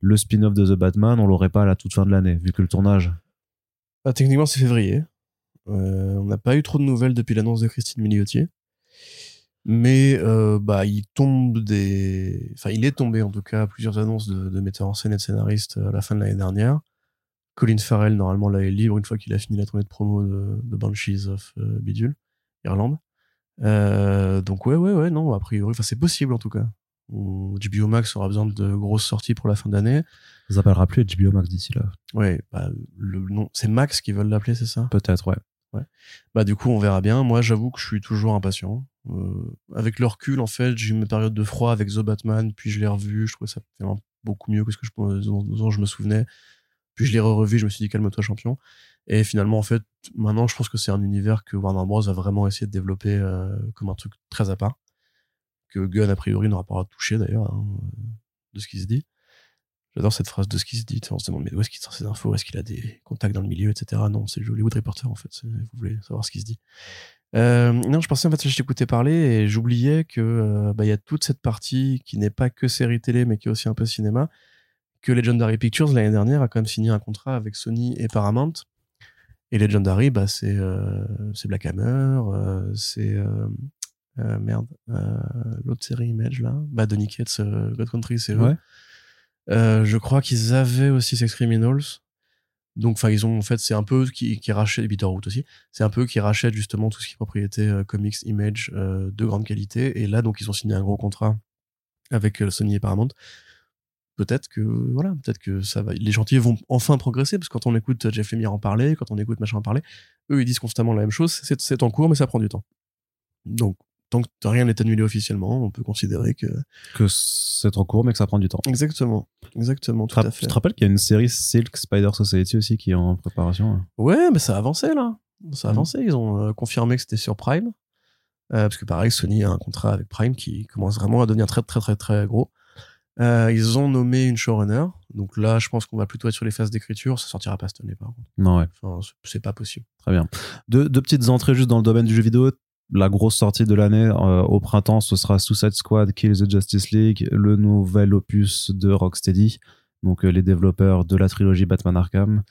le spin-off de The Batman on l'aurait pas à la toute fin de l'année vu que le tournage techniquement c'est février euh, on n'a pas eu trop de nouvelles depuis l'annonce de Christine Milioti. Mais euh, bah, il tombe des. Enfin, il est tombé en tout cas plusieurs annonces de, metteurs en scène et de scénaristes à la fin de l'année dernière. Colin Farrell, normalement, là, est libre une fois qu'il a fini la tournée de promo de, Banshees of euh, Bidule, Irlande. Euh, donc, ouais, ouais, ouais, non, a priori, enfin, c'est possible en tout cas. HBO Max aura besoin de grosses sorties pour la fin d'année. Ça s'appellera plus HBO Max d'ici là. Ouais, bah, le nom, c'est Max qui veulent l'appeler, c'est ça? Peut-être, ouais. Ouais. Bah du coup, on verra bien. Moi, j'avoue que je suis toujours impatient. Euh, avec le recul, en fait, j'ai eu une période de froid avec The Batman, puis je l'ai revu. Je trouvais ça beaucoup mieux que ce que je, dont, je me souvenais. Puis je l'ai revu, je me suis dit calme-toi champion. Et finalement, en fait, maintenant, je pense que c'est un univers que Warner Bros a vraiment essayé de développer euh, comme un truc très à part, que Gunn a priori n'aura pas touché d'ailleurs hein, de ce qui se dit. J'adore cette phrase de ce qui se dit. On se demande, mais où est-ce qu'il sort ces infos? Est-ce qu'il a des contacts dans le milieu, etc. Non, c'est le Hollywood Reporter, en fait. Vous voulez savoir ce qui se dit. Euh, non, je pensais, en fait, je t'écoutais parler et j'oubliais que euh, bah, y a toute cette partie qui n'est pas que série télé, mais qui est aussi un peu cinéma, que Legendary Pictures, l'année dernière, a quand même signé un contrat avec Sony et Paramount. Et Legendary, bah, c'est euh, Black Hammer, euh, c'est... Euh, merde, l'autre série Image, là, bah, Donny Cates, God Country, c'est eux. Euh, je crois qu'ils avaient aussi Sex Criminals. Donc, enfin, ils ont, en fait, c'est un peu qui, qui rachète, Bitterroot aussi, c'est un peu qui rachète justement tout ce qui est propriété euh, comics, image euh, de grande qualité. Et là, donc, ils ont signé un gros contrat avec Sony et Paramount. Peut-être que, voilà, peut-être que ça va, les gentils vont enfin progresser, parce que quand on écoute Jeff Lemire en parler, quand on écoute machin en parler, eux, ils disent constamment la même chose, c'est en cours, mais ça prend du temps. Donc, tant que rien n'est annulé officiellement, on peut considérer que que c'est en cours mais que ça prend du temps. Exactement, exactement, tout à fait. Tu te rappelles qu'il y a une série Silk Spider Society aussi qui est en préparation. Hein? Ouais, mais ça a avancé là. Ça a mhm. avancé. Ils ont confirmé que c'était sur Prime. parce que pareil, Sony a un contrat avec Prime qui commence vraiment à devenir très très très très gros. ils ont nommé une showrunner. Donc là, je pense qu'on va plutôt être sur les phases d'écriture. Ça sortira pas cette année, par contre. Non, ouais. Enfin, c'est pas possible. Très bien. Deux, deux petites entrées juste dans le domaine du jeu vidéo la grosse sortie de l'année euh, au printemps, ce sera Suicide Squad Kill the Justice League, le nouvel opus de Rocksteady, donc euh, les développeurs de la trilogie Batman Arkham,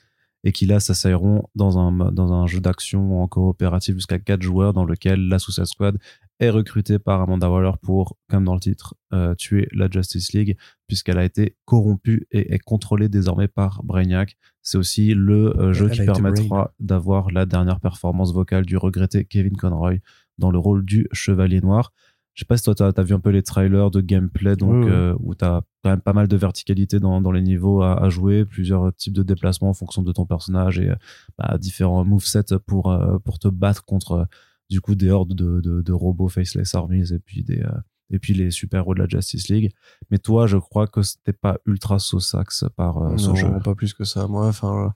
et qui là s'assailleront dans un, dans un jeu d'action en coopératif jusqu'à 4 joueurs dans lequel la Suicide Squad est recrutée par Amanda Waller pour, comme dans le titre, euh, tuer la Justice League, puisqu'elle a été corrompue et est contrôlée désormais par Brainiac. C'est aussi le jeu qui permettra d'avoir la dernière performance vocale du regretté Kevin Conroy dans le rôle du Chevalier Noir. Je sais pas si toi tu as, vu un peu les trailers de gameplay donc euh, où tu as quand même pas mal de verticalité dans, dans les niveaux à, jouer, plusieurs types de déplacements en fonction de ton personnage et bah, différents movesets pour euh, pour te battre contre du coup des hordes de, de, robots faceless armies et puis des euh, et puis les super-héros de la Justice League. Mais toi, je crois que c'était pas ultra sausax par ce jeu. pas plus que ça. Moi, enfin,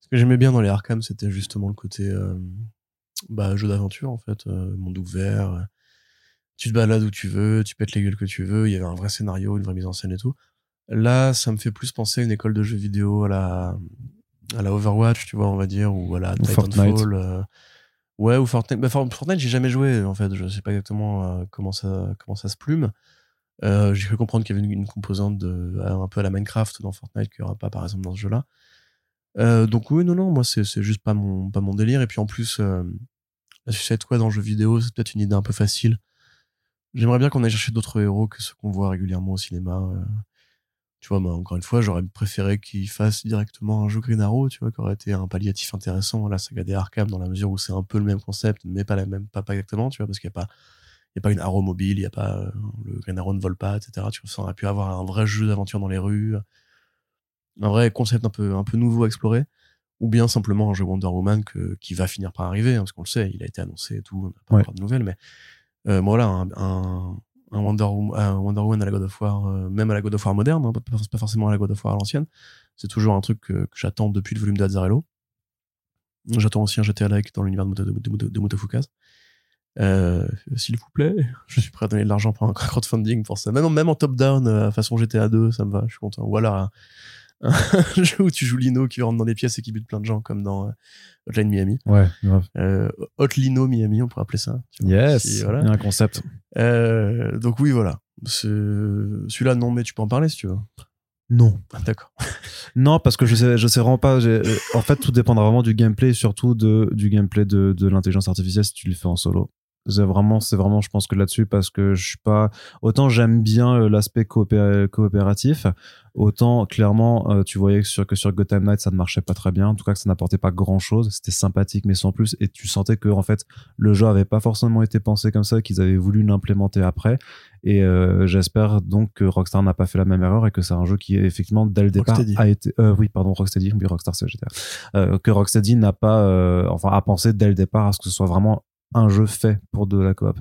ce que j'aimais bien dans les Arkham, c'était justement le côté bah, jeu d'aventure en fait, euh, monde ouvert. Euh, tu te balades où tu veux, tu pètes les gueules que tu veux. Il y avait un vrai scénario, une vraie mise en scène et tout. Là, ça me fait plus penser à une école de jeux vidéo à la à la Overwatch, tu vois, on va dire, ou à la Titanfall. Euh, ouais, ou Fortnite. Bah, Fortnite, j'ai jamais joué en fait. Je sais pas exactement comment ça comment ça se plume. j'ai cru comprendre qu'il y avait une, composante de, un peu à la Minecraft dans Fortnite qu'il n'y aura pas par exemple dans ce jeu-là. Euh, donc oui, non, non, moi c'est juste pas mon, pas mon délire. Et puis en plus, euh, la Suicide Squad en jeu vidéo, c'est peut-être une idée un peu facile. J'aimerais bien qu'on aille chercher d'autres héros que ceux qu'on voit régulièrement au cinéma. Euh. Tu vois, moi, encore une fois, j'aurais préféré qu'ils fassent directement un jeu Green Arrow, tu vois, qui aurait été un palliatif intéressant à la saga des Arkham, dans la mesure où c'est un peu le même concept, mais pas la même, pas, pas exactement, tu vois, parce qu'il n'y a pas, a pas une Arrow mobile, il y a pas, euh, le Green Arrow ne vole pas, etc. Tu vois, ça aurait pu avoir un vrai jeu d'aventure dans les rues un vrai concept un peu, un peu nouveau à explorer, ou bien simplement un jeu Wonder Woman que, qui va finir par arriver, hein, parce qu'on le sait, il a été annoncé et tout, on n'a pas encore de nouvelles, mais euh, voilà, un, un, Wonder, Wonder, Woman à la God of War, euh, même à la God of War moderne, hein, pas, forcément à la God of War à l'ancienne, c'est toujours un truc que, j'attends depuis le volume d'Azzarello. J'attends aussi un GTA like dans l'univers de, de, de, de Motofukaz. Euh, s'il vous plaît, je suis prêt à donner de l'argent pour un crowdfunding pour ça. Même, même en top-down, euh, façon GTA 2, ça me va, je suis content. Ou alors, un jeu où tu joues Lino qui rentre dans les pièces et qui bute plein de gens comme dans euh, Hotline Miami. Ouais, grave. Euh, Hot Lino Miami, on pourrait appeler ça. yes, voilà. il y a un concept. Euh, donc oui, voilà. Celui-là, non, mais tu peux en parler si tu veux. Non. Ah, d'accord. non, parce que je sais, je sais vraiment pas. En fait, tout dépendra vraiment du gameplay, surtout de, du gameplay de, de l'intelligence artificielle si tu le fais en solo vraiment c'est vraiment je pense que là-dessus parce que je suis pas autant j'aime bien euh, l'aspect coopératif autant clairement euh, tu voyais que sur que sur Gotham Knight ça ne marchait pas très bien. En tout cas que ça n'apportait pas grand chose c'était sympathique mais sans plus. Et tu sentais que en fait le jeu avait pas forcément été pensé comme ça qu'ils avaient voulu l'implémenter après. Et euh, j'espère donc que Rockstar n'a pas fait la même erreur et que c'est un jeu qui effectivement dès le départ a été oui pardon Rocksteady. Oui Rockstar c'est GTA que Rocksteady n'a pas enfin a pensé dès le départ à ce que ce soit vraiment un jeu fait pour de la coop.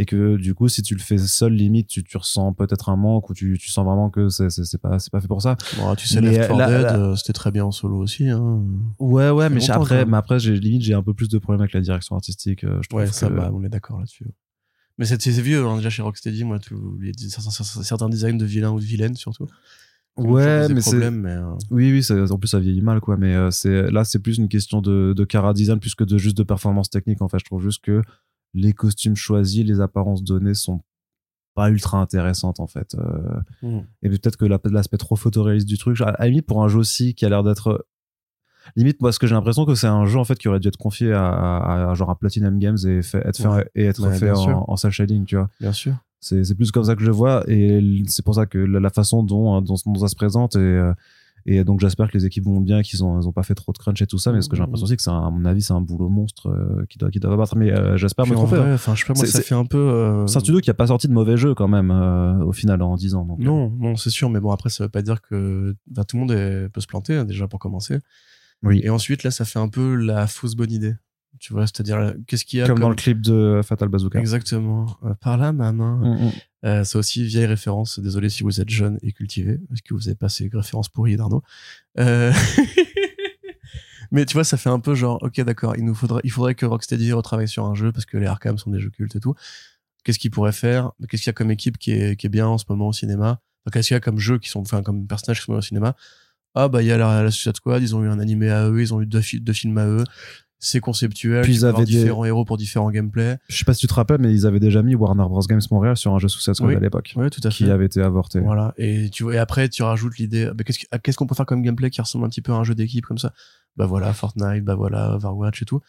Et que du coup si tu le fais seul limite tu, tu ressens peut-être un manque ou tu, tu sens vraiment que c'est c'est pas c'est pas fait pour ça. Bon, tu sais Left 4 Dead euh, c'était très bien en solo aussi hein. ouais ouais mais après mais après j'ai limite j'ai un peu plus de problèmes avec la direction artistique euh, je ouais ça bah, on est d'accord là-dessus. Mais c'est vieux hein, déjà chez Rocksteady moi tous les certains, certains designs de vilains ou de vilaines surtout Ouais, mais c'est. Euh, oui, oui, en plus ça vieillit mal, quoi. Mais euh, c'est là, c'est plus une question de, de cara design plus que de juste de performance technique. En fait, je trouve juste que les costumes choisis, les apparences données sont pas ultra intéressantes en fait. Euh. Mmh. Et peut-être que l'aspect trop photoréaliste du truc, à limite pour un jeu aussi qui a l'air d'être limite moi ce que j'ai l'impression que c'est un jeu en fait qui aurait dû être confié à, genre à Platinum Games et fait, être fait et être fait en, en, cel shading tu vois bien sûr c'est plus comme ça que je vois et c'est pour ça que la, façon dont, dont, ça se présente et, euh, et donc j'espère que les équipes vont bien, qu'ils ont, ont pas fait trop de crunch et tout ça, mais ce que j'ai l'impression aussi que c'est à mon avis c'est un boulot monstre euh, qui doit qui doit battre. Mais euh, j'espère me tromper. Hein. Enfin je sais pas moi ça fait un peu. C'est un studio qui a pas sorti de mauvais jeux quand même au final en 10 ans. Donc, non non c'est sûr, mais bon après ça veut pas dire que bah, tout le monde peut se planter hein, déjà pour commencer. Oui. Et ensuite là ça fait un peu la fausse bonne idée. Tu vois, c'est-à-dire, qu'est-ce qu'il y a comme, dans le clip de Fatal Bazooka. Exactement. Euh, par là, ma main. Mm. Euh, c'est aussi vieille référence. Désolé si vous êtes jeune et cultivé, parce que vous avez passé référence pourrie d'Arnaud. Euh... Mais tu vois, ça fait un peu genre, ok, d'accord, il nous faudrait, il faudrait que Rocksteady retravaille sur un jeu parce que les Arkham sont des jeux cultes et tout. Qu'est-ce qu'il pourrait faire? Qu'est-ce qu'il y a comme équipe qui est, qui est bien en ce moment au cinéma? Qu'est-ce qu'il y a comme jeux qui sont, enfin, comme personnages qui sont au cinéma? Ah, bah, il y a la, la Suicide Squad, ils ont eu un animé à eux, ils ont eu deux, deux films à eux c'est conceptuel. Puis ils avaient différents héros pour différents gameplays. Je sais pas si tu te rappelles, mais ils avaient déjà mis Warner Bros Games Montréal sur un jeu sous cette à l'époque. Oui, tout à fait. Qui avait été avorté. Voilà. Et tu vois, et après, tu rajoutes l'idée, bah, qu'est-ce qu'on peut faire comme gameplay qui ressemble un petit peu à un jeu d'équipe comme ça? Bah voilà, Fortnite, bah voilà, Overwatch et tout.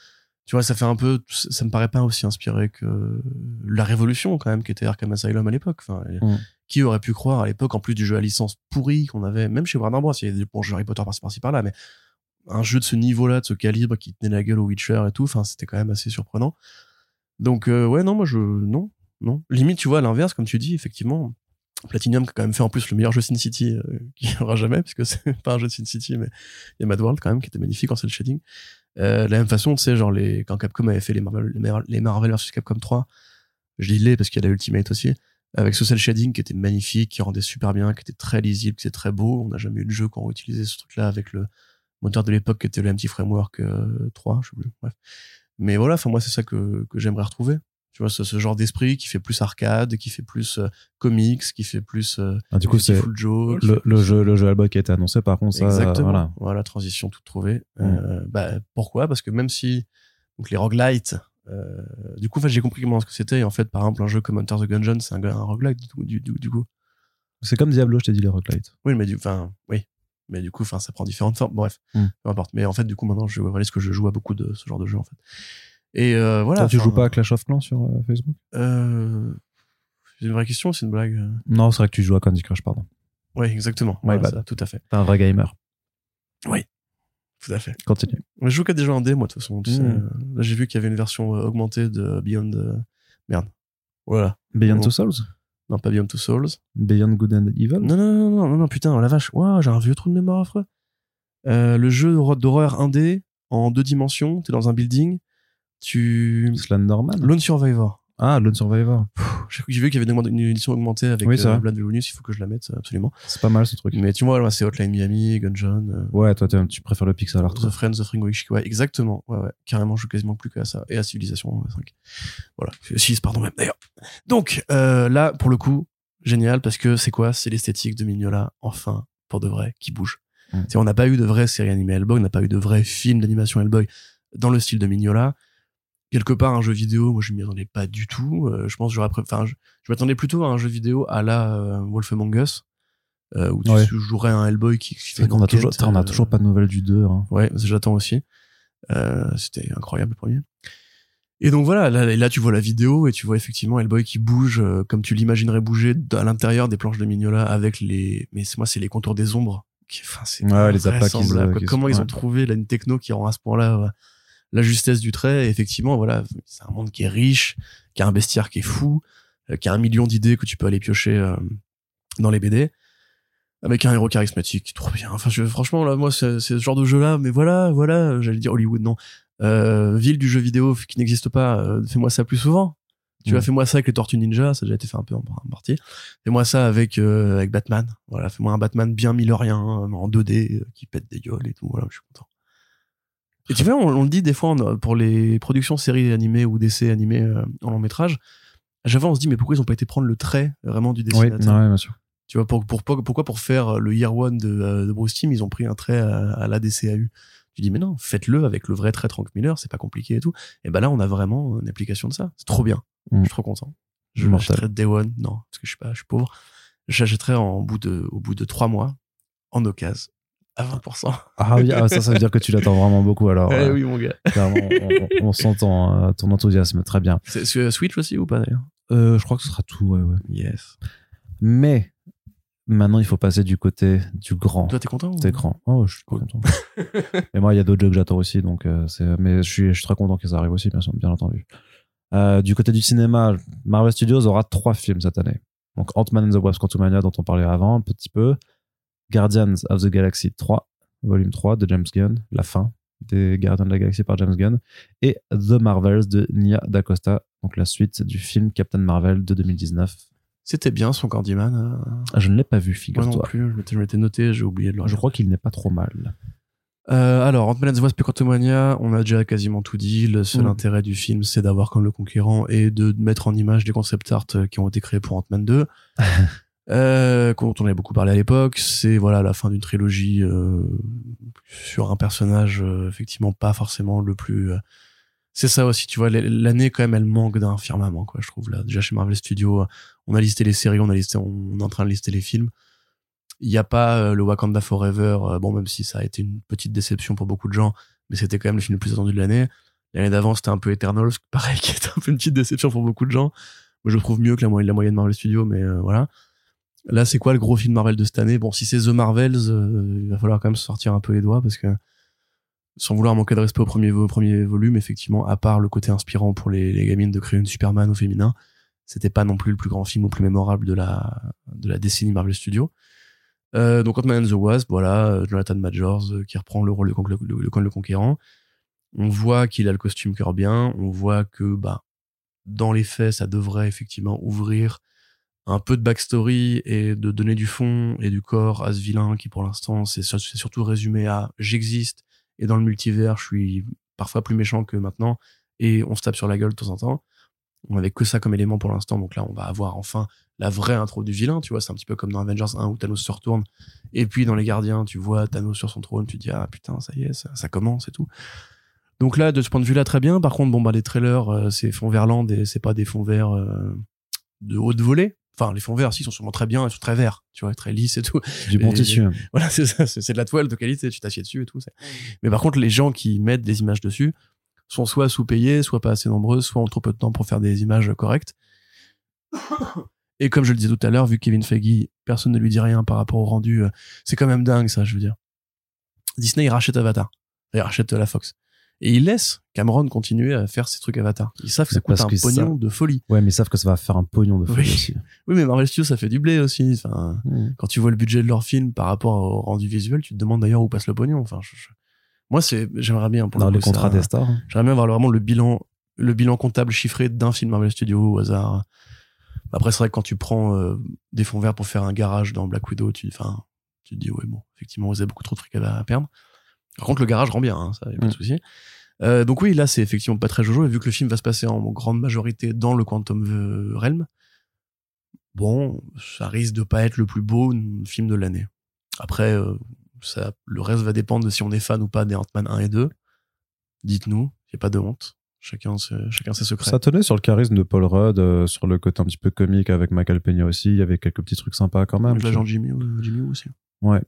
Tu vois, ça fait un peu, ça me paraît pas aussi inspiré que la révolution, quand même, qui était Arkham Asylum à l'époque. Enfin, mm. qui aurait pu croire à l'époque, en plus du jeu à licence pourri qu'on avait, même chez Warner Bros, il y a des bons jeux Harry Potter par-ci par-là, mais un jeu de ce niveau-là, de ce calibre, qui tenait la gueule au Witcher et tout. Enfin, c'était quand même assez surprenant. Donc, euh, ouais, non, moi, je, non, non. Limite, tu vois, à l'inverse, comme tu dis, effectivement, Platinum qui a quand même fait en plus le meilleur jeu Sin City euh, qu'il y aura jamais, puisque c'est pas un jeu de Sin City, mais il y a Mad World quand même, qui était magnifique en cel shading. Euh, de la même façon, tu sais, genre, les, quand Capcom avait fait les Marvel, les Marvel Capcom 3, je dis les parce qu'il y a la Ultimate aussi, avec ce cel shading qui était magnifique, qui rendait super bien, qui était très lisible, qui était très beau. On n'a jamais eu de jeu qui ont utilisé ce truc-là avec le, moteur de l'époque qui était le MT Framework 3, euh, je sais plus, bref. Mais voilà, enfin moi c'est ça que, que j'aimerais retrouver. Tu vois, ce, ce genre d'esprit qui fait plus arcade, qui fait plus euh, comics, qui fait plus euh, ah, du coup c'est le, le, jeu le jeu Alba qui a été annoncé par contre ça Exactement. voilà. voilà transition toute trouvée. Mm. Euh, bah pourquoi? Parce que même si donc les roguelites du coup, en fait, j'ai compris comment ce que c'était. En fait, par exemple, un jeu comme Hunter the Gungeon, c'est un, un roguelite du, du, du coup. C'est comme Diablo, je t'ai dit les roguelites. Oui, mais du, enfin, oui, mais du coup enfin ça prend différentes formes bref hmm. peu importe. Mais en fait du coup maintenant je réalise que je joue à beaucoup de ce genre de jeux en fait. Et euh, voilà tu joues pas à Clash of Clans sur euh, Facebook? Euh, c'est une vraie question c'est une blague? Non c'est vrai que tu joues à Candy Crush pardon. Oui exactement. Ouais, bah, tout à fait. T'es un vrai gamer. Oui tout à fait. Continue. Je joue qu'à des jeux indés moi de toute façon tu sais, hmm. là j'ai vu qu'il y avait une version augmentée de Beyond merde. Voilà. Beyond Two Souls? Non, pas Beyond Two Souls. Beyond Good and Evil Non, non, non, non, non, putain, oh la vache. Waouh, j'ai un vieux trou de mémoire affreux. Euh, le jeu d'horreur indé en deux dimensions, t'es dans un building, tu... Slenderman Lone Survivor. Ah, Lone Survivor. J'ai vu qu'il y avait une édition augmentée avec oui, euh, Blood il faut que je la mette absolument. C'est pas mal ce truc. Mais tu vois, c'est Hotline Miami, Gungeon. Euh, ouais, toi tu préfères le pixel art. The Friends of Ringo Ouais, exactement. Ouais, ouais. Carrément, je joue quasiment plus qu'à ça. Et à Civilization 5. Voilà. 6, pardon même d'ailleurs. Donc, euh, là, pour le coup, génial parce que c'est quoi? C'est l'esthétique de Mignola, enfin, pour de vrai, qui bouge. Mm. On n'a pas eu de vraie série animée Hellboy, on n'a pas eu de vrai film d'animation Hellboy dans le style de Mignola. Quelque part, un jeu vidéo, moi je m'y attendais pas du tout. Euh, je pense j'aurais, enfin, je, m'attendais plutôt à un jeu vidéo à la euh, Wolf Among Us, euh, où tu jouerais un Hellboy qui, fait. qu'on a toujours, on a toujours pas de nouvelles du 2. Hein. Ouais, j'attends aussi. C'était incroyable le premier. Et donc voilà, là, là, tu vois la vidéo et tu vois effectivement Hellboy qui bouge euh, comme tu l'imaginerais bouger à l'intérieur des planches de Mignola avec les, mais moi c'est les contours des ombres. Qui, enfin c'est ouais, les appâts Comment ils ont trouvé là une techno qui rend à ce point-là la justesse du trait. Et effectivement, voilà, c'est un monde qui est riche, qui a un bestiaire qui est fou, euh, qui a un million d'idées que tu peux aller piocher euh, dans les BD avec un héros charismatique, trop bien. Enfin, je, franchement, là, moi, c'est ce genre de jeu-là, mais voilà, voilà, j'allais dire Hollywood, non euh, ville du jeu vidéo qui n'existe pas, euh, fais-moi ça plus souvent. Tu vois, mm. fais-moi ça avec les Tortues Ninja, ça a déjà été fait un peu en, partie. Fais-moi ça avec euh, avec Batman. Voilà, fais-moi un Batman bien millerien en 2D qui pète des gueules et tout. Voilà, je suis content. Et tu vois, on, le dit des fois pour les productions séries animées ou d'essais animés en long métrage. J'avais on se dit mais pourquoi ils ont pas été prendre le trait vraiment du dessinateur oui, bien sûr. Tu vois, pour, pour, pourquoi pour faire le Year One de, de Bruce Timm, ils ont pris un trait à, à la DCAU tu dis, mais non, faites-le avec le vrai trait Frank Miller, c'est pas compliqué et tout. Et ben là, on a vraiment une application de ça. C'est trop bien. Mm. Je suis trop content. Je l'achèterai Day One. Non, parce que je suis pas, je suis pauvre. J'achèterai au bout de trois mois, en occasion, à 20%. Ah oui, ah, ça, ça veut dire que tu l'attends vraiment beaucoup alors. Eh oui, mon gars. on, sent ton, ton, enthousiasme, très bien. C'est Switch aussi ou pas d'ailleurs? Euh, Je crois que ce sera tout, ouais, ouais. Yes. Mais Maintenant, il faut passer du côté du grand. Toi, t'es content T'es grand. Oh, je suis content. Et moi, il y a d'autres jeux que j'attends aussi, donc euh. Mais je suis, je suis très content que ça arrive aussi, bien, bien entendu. Euh, du côté du cinéma, Marvel Studios aura trois films cette année. Donc Ant-Man and the Wasp Quantumania, dont on parlait avant un petit peu. Guardians of the Galaxy 3, volume 3 de James Gunn, la fin des Gardiens de la Galaxie par James Gunn. Et The Marvels de Nia DaCosta, donc la suite du film Captain Marvel de 2019 c'était bien son Candyman. Euh. Ah, je ne l'ai pas vu, figure-toi. Moi non plus, je m'étais noté, j'ai oublié de le Je crois qu'il n'est pas trop mal. Euh, alors, Ant-Man and the Wasp Quantumania, on a déjà quasiment tout dit. Le seul mm. intérêt du film, c'est d'avoir comme le conquérant et de mettre en image des concept art euh, qui ont été créés pour Ant-Man 2. euh, dont on avait beaucoup parlé à l'époque. C'est voilà la fin d'une trilogie euh, sur un personnage euh, effectivement pas forcément le plus. Euh, c'est ça aussi, tu vois. L'année quand même, elle manque d'un firmament, quoi. Je trouve là. Déjà chez Marvel Studios, on a listé les séries, on a listé, on est en train de lister les films. Il n'y a pas euh, le Wakanda Forever, euh, bon, même si ça a été une petite déception pour beaucoup de gens, mais c'était quand même le film le plus attendu de l'année. L'année d'avant, c'était un peu Eternals, pareil, qui était un peu une petite déception pour beaucoup de gens. Moi, je trouve mieux que la moyenne, la moyenne Marvel Studios, mais voilà. Là, c'est quoi le gros film Marvel de cette année? Bon, si c'est The Marvels, il va falloir quand même sortir un peu les doigts parce que, sans vouloir manquer de respect au premier, premier volume, effectivement, à part le côté inspirant pour les, gamines de créer une Superman au féminin, c'était pas non plus le plus grand film ou le plus mémorable de la, de la décennie Marvel Studios. Euh, donc Ant-Man and the Wasp, voilà, euh, Jonathan Majors euh, qui reprend le rôle de le, le, le conquérant. On voit qu'il a le costume bien on voit que bah dans les faits, ça devrait effectivement ouvrir un peu de backstory et de donner du fond et du corps à ce vilain qui pour l'instant c'est surtout résumé à j'existe et dans le multivers je suis parfois plus méchant que maintenant et on se tape sur la gueule de temps en temps. On avait que ça comme élément pour l'instant, donc là on va avoir enfin la vraie intro du vilain, tu vois, c'est un petit peu comme dans Avengers 1 où Thanos se retourne, et puis dans Les Gardiens, tu vois Thanos sur son trône, tu dis ah putain ça y est, ça, commence et tout. Donc là, de ce point de vue-là, très bien. Par contre, bon bah les trailers, euh, c'est fonds verts et c'est pas des fonds verts euh, de haute volée. Enfin, les fonds verts, si, sont sûrement très bien, ils sont très verts, tu vois, très lisses et tout. Du bon tissu. Voilà, c'est ça, c'est de la toile de qualité, tu t'assieds dessus et tout. Mais par contre, les gens qui mettent des images dessus sont soit sous-payés, soit pas assez nombreux, soit ont trop peu de temps pour faire des images correctes. Et comme je le disais tout à l'heure, vu Kevin Feige, personne ne lui dit rien par rapport au rendu. Euh, c'est quand même dingue, ça, je veux dire. Disney, il rachète Avatar. Il rachète la Fox. Et il laisse Cameron continuer à faire ses trucs Avatar. Ils savent que ça coûte un pognon de folie. Ouais, mais ils savent que ça va faire un pognon de folie oui. aussi. Oui, mais Marvel Studios, ça fait du blé aussi. Enfin, hmm. quand tu vois le budget de leur film par rapport au rendu visuel, tu te demandes d'ailleurs où passe le pognon. Enfin, moi, c'est, j'aimerais bien pour Dans les contrats des stars. J'aimerais bien voir vraiment le bilan, le bilan comptable chiffré d'un film Marvel Studios au hasard. Après, c'est vrai que quand tu prends euh, des fonds verts pour faire un garage dans Black Widow, tu, enfin, tu te dis, ouais, bon, effectivement, vous avez beaucoup trop de fric à, perdre. Par contre, le garage rend bien, hein, ça, y a pas de mm. souci. Euh, donc oui, là, c'est effectivement pas très jojo, et vu que le film va se passer en grande majorité dans le Quantum Realm, bon, ça risque de pas être le plus beau film de l'année. Après, euh, ça, le reste va dépendre de si on est fan ou pas des Ant-Man 1 et 2. Dites-nous, il a pas de honte. Chacun, chacun ses secrets. Ça tenait sur le charisme de Paul Rudd, euh, sur le côté un petit peu comique avec Michael Peña aussi. Il y avait quelques petits trucs sympas quand même. L'agent Jimmy, Jimmy aussi. Ouais.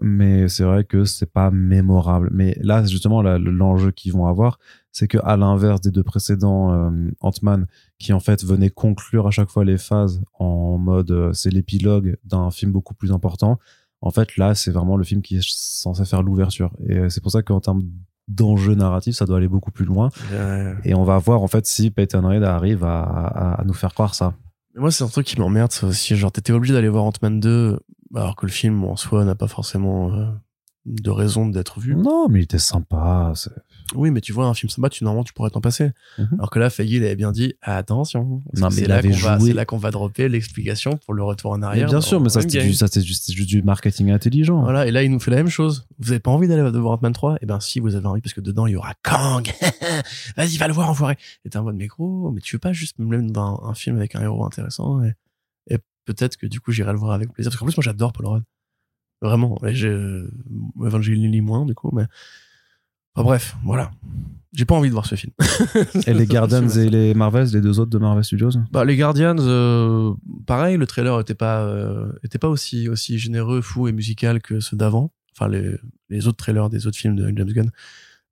Mais c'est vrai que c'est pas mémorable. Mais là, justement, l'enjeu qu'ils vont avoir, c'est que à l'inverse des deux précédents euh, Ant-Man, qui en fait venaient conclure à chaque fois les phases en mode euh, c'est l'épilogue d'un film beaucoup plus important. En fait, là, c'est vraiment le film qui est censé faire l'ouverture. Et c'est pour ça qu'en termes d'enjeu narratif, ça doit aller beaucoup plus loin. Et on va voir en fait si Peyton Reed arrive à, à, nous faire croire ça. moi, c'est un truc qui m'emmerde, ça aussi. Genre, t'étais obligé d'aller voir Ant-Man 2, alors que le film en soi n'a pas forcément euh, de raison d'être vu. Non, mais il était sympa. Oui, mais tu vois, un film sympa, tu, normalement, tu pourrais t'en passer. Mhm. Alors que là, Feige, il avait bien dit, attention. C'est là qu'on va, là qu'on va dropper l'explication pour le retour en arrière. bien sûr, mais ça, c'est juste, juste, du marketing intelligent. Voilà. Et là, il nous fait la même chose. Vous avez pas envie d'aller voir Ant-Man 3? Eh ben, si, vous avez envie, parce que dedans, il y aura Kang. Vas-y, va le voir, enfoiré. Et t'es en mode, mais gros, mais tu veux pas juste me mettre dans un film avec un héros intéressant et peut-être que du coup, j'irai le voir avec plaisir. Parce qu'en plus, moi, j'adore Paul Rudd. Vraiment. Et j'ai, Evangeline moins, du coup, mais, bref, voilà. J'ai pas envie de voir ce film. et les Guardians et les Marvels, les deux autres de Marvel Studios? Bah les Guardians, euh, pareil, le trailer était pas euh, était pas aussi aussi généreux, fou et musical que ceux d'avant. Enfin les les autres trailers des autres films de James Gunn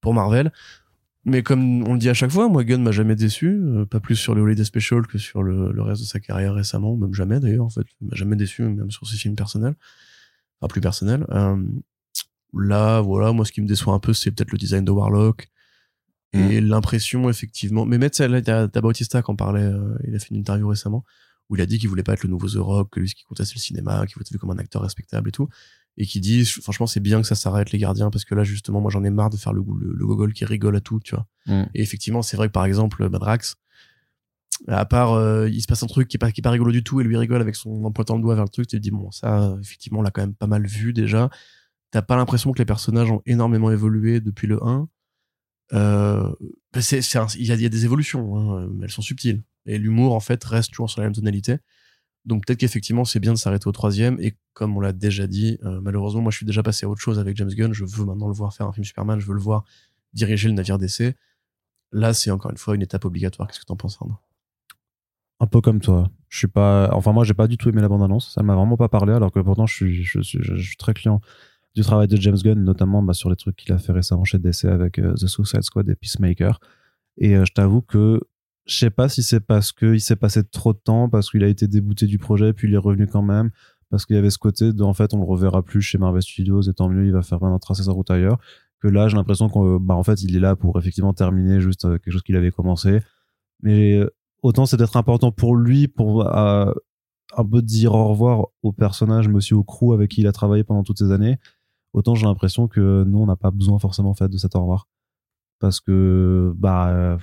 pour Marvel. Mais comme on le dit à chaque fois, moi Gunn m'a jamais déçu, euh, pas plus sur le Holiday Special que sur le, le reste de sa carrière récemment, même jamais d'ailleurs en fait, il m'a jamais déçu même sur ses films personnels, enfin plus personnels. là, voilà, moi ce qui me déçoit un peu, c'est peut-être le design de Warlock et mm. l'impression, effectivement. Mais Metz, là, t'as Bautista qui en parlait, euh, il a fait une interview récemment, où il a dit qu'il voulait pas être le nouveau The Rock, que lui, ce qui comptait, c'est le cinéma, qu'il voulait être vu comme un acteur respectable et tout. Et qui dit, franchement, c'est bien que ça s'arrête, les gardiens, parce que là, justement, moi, j'en ai marre de faire le, le, gogol qui rigole à tout, tu vois. Mm. Et effectivement, c'est vrai que, par exemple, Madrax, à part, euh, il se passe un truc qui est pas, qui est pas rigolo du tout, et lui rigole avec son, en pointant le doigt vers le truc, tu te dis, bon, ça, effectivement, on l'a quand même pas mal vu déjà t'as pas l'impression que les personnages ont énormément évolué depuis le 1. Euh, c'est, il y, a, des évolutions, hein, mais elles sont subtiles. Et l'humour, en fait, reste toujours sur la même tonalité. Donc peut-être qu'effectivement, c'est bien de s'arrêter au troisième. Et comme on l'a déjà dit, euh, malheureusement, moi, je suis déjà passé à autre chose avec James Gunn. Je veux maintenant le voir faire un film Superman. Je veux le voir diriger le navire d'essai. Là, c'est encore une fois une étape obligatoire. Qu'est-ce que t'en penses, Arnaud? Un peu comme toi. Je suis pas, enfin moi j'ai pas du tout aimé la bande annonce. Ça m'a vraiment pas parlé, alors que pourtant je suis, je suis, je suis très client du travail de James Gunn, notamment bah, sur les trucs qu'il a fait récemment chez DC avec euh, The Suicide Squad et Peacemaker. Et euh, je t'avoue que je sais pas si c'est parce qu'il s'est passé trop de temps, parce qu'il a été débouté du projet, puis il est revenu quand même, parce qu'il y avait ce côté de, en fait, on le reverra plus chez Marvel Studios, et tant mieux, il va faire maintenant tracer sa route ailleurs. Que là, j'ai l'impression qu'en bah, en fait, il est là pour effectivement terminer juste euh, quelque chose qu'il avait commencé. Mais autant c'est d'être important pour lui, pour un peu dire au revoir au personnage, mais aussi au crew avec qui il a travaillé pendant toutes ces années autant j'ai l'impression que nous on n'a pas besoin forcément fait de cet au revoir parce que bah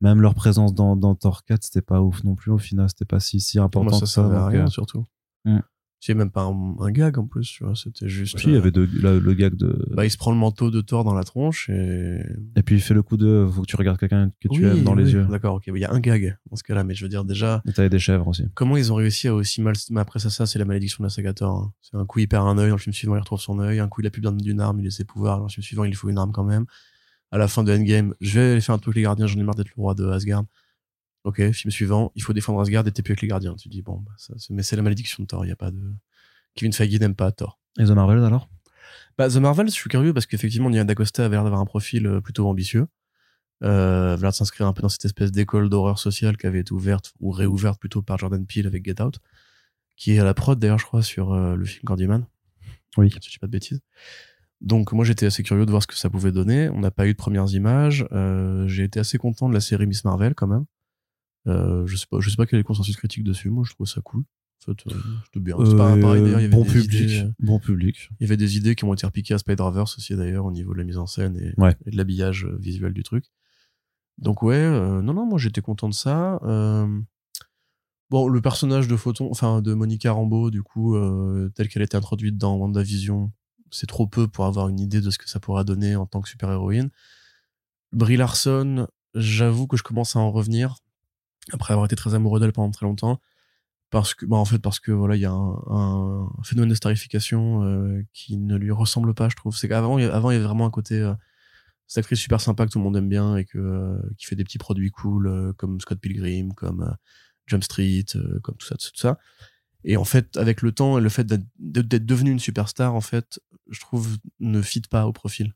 même leur présence dans, dans Thor 4 c'était pas ouf non plus au final c'était pas si si important ça, ça, ça rien euh, surtout hmm. C'est même pas un, gag en plus, tu vois. C'était juste. Il y avait de, le gag de. Bah, il se prend le manteau de Thor dans la tronche et. Et puis il fait le coup de. Faut que tu regardes quelqu'un que tu aimes dans les yeux. D'accord, ok. Il y a un gag dans ce cas-là, mais je veux dire déjà. Et t'avais des chèvres aussi. Comment ils ont réussi à aussi mal. Mais après ça, ça, c'est la malédiction de la saga Thor. Hein. C'est un coup, il perd un œil, dans le film suivant, il retrouve son œil. Un coup, il a plus besoin d'une arme, il a ses pouvoirs. Dans le film suivant, il faut une arme quand même. À la fin de Endgame, je vais aller faire un truc avec les gardiens, j'en ai marre d'être le roi de Asgard. Ok, film suivant, il faut défendre Asgard et t'es plus avec les gardiens. Tu dis, bon, bah, ça, mais c'est la malédiction de Thor, il y a pas de. Kevin Feige n'aime pas Thor. Et The Marvels alors? Bah, The Marvels, je suis curieux parce qu'effectivement, Nia D'Acosta avait l'air d'avoir un profil euh, plutôt ambitieux. Euh, avait l'air de s'inscrire un peu dans cette espèce d'école d'horreur sociale qui avait été ouverte, ou réouverte plutôt par Jordan Peele avec Get Out, qui est à la prod d'ailleurs, je crois, sur euh, le film Candyman. Oui. Si je dis pas de bêtises. Donc moi j'étais assez curieux de voir ce que ça pouvait donner. On n'a pas eu de premières images. Euh, j'ai été assez content de la série Miss Marvel quand même. Euh, je sais pas, je sais pas quel est le consensus critique dessus. Moi je trouve ça cool. En fait, c'était bien. C'est pas pareil d'ailleurs. Bon public. bon public. Il y avait des idées qui ont été repiquées à Spider-Verse aussi d'ailleurs au niveau de la mise en scène et, de l'habillage euh, visuel du truc. Donc ouais, euh, non non, moi j'étais content de ça. Euh, bon, le personnage de Photon, enfin de Monica Rambeau, du coup, euh, telle qu'elle était introduite dans WandaVision, c'est trop peu pour avoir une idée de ce que ça pourra donner en tant que super-héroïne. Brie Larson, j'avoue que je commence à en revenir après avoir été très amoureux d'elle pendant très longtemps parce que bah en fait parce que voilà il y a un, phénomène de starification euh, qui ne lui ressemble pas je trouve c'est qu'avant avant il y avait vraiment un côté euh, cette super sympa que tout le monde aime bien et que euh, qui fait des petits produits cool euh, comme Scott Pilgrim comme Jump Street comme tout ça tout ça et en fait avec le temps et le fait d'être devenu une superstar en fait je trouve ne fit pas au profil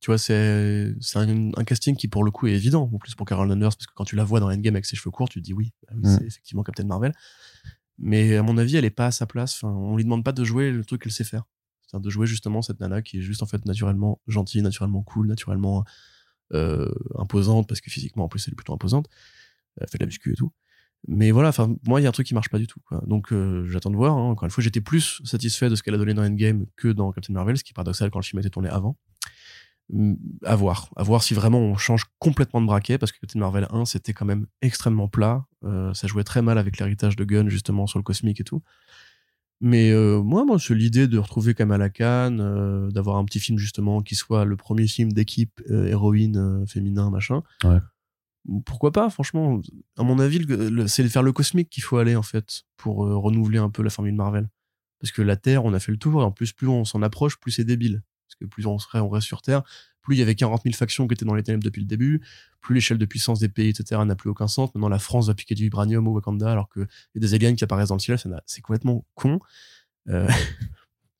tu vois, c'est un, un, casting qui, pour le coup, est évident. En plus, pour Carol Danvers, parce que quand tu la vois dans Endgame avec ses cheveux courts, tu te dis oui, bah oui mm. c'est effectivement Captain Marvel. Mais à mon avis, elle est pas à sa place. Enfin, on lui demande pas de jouer le truc qu'elle sait faire. C'est-à-dire de jouer justement cette nana qui est juste en fait naturellement gentille, naturellement cool, naturellement euh, imposante, parce que physiquement, en plus, elle est plutôt imposante. Elle fait de la muscu et tout. Mais voilà, moi, il y a un truc qui marche pas du tout. Donc, euh, j'attends de voir. Hein. Encore une fois, j'étais plus satisfait de ce qu'elle a donné dans Endgame que dans Captain Marvel, ce qui est paradoxal quand le film été tourné avant à voir, à voir si vraiment on change complètement de braquet parce que Captain Marvel 1 c'était quand même extrêmement plat, euh, ça jouait très mal avec l'héritage de Gunn justement sur le cosmique et tout. Mais euh, moi, moi, c'est l'idée de retrouver Kamala Khan, euh, d'avoir un petit film justement qui soit le premier film d'équipe héroïne féminin machin. Ouais. Pourquoi pas, franchement. À mon avis, c'est faire le cosmique qu'il faut aller en fait pour renouveler un peu la formule Marvel. Parce que la Terre, on a fait le tour et en plus, plus on s'en approche, plus c'est débile parce que plus on serait, on reste sur Terre, plus il y avait 40 000 factions qui étaient dans les ténèbres depuis le début, plus l'échelle de puissance des pays, etc., n'a plus aucun sens. Maintenant, la France va piquer du vibranium au Wakanda, alors qu'il y a des aliens qui apparaissent dans le ciel, c'est complètement con. Euh...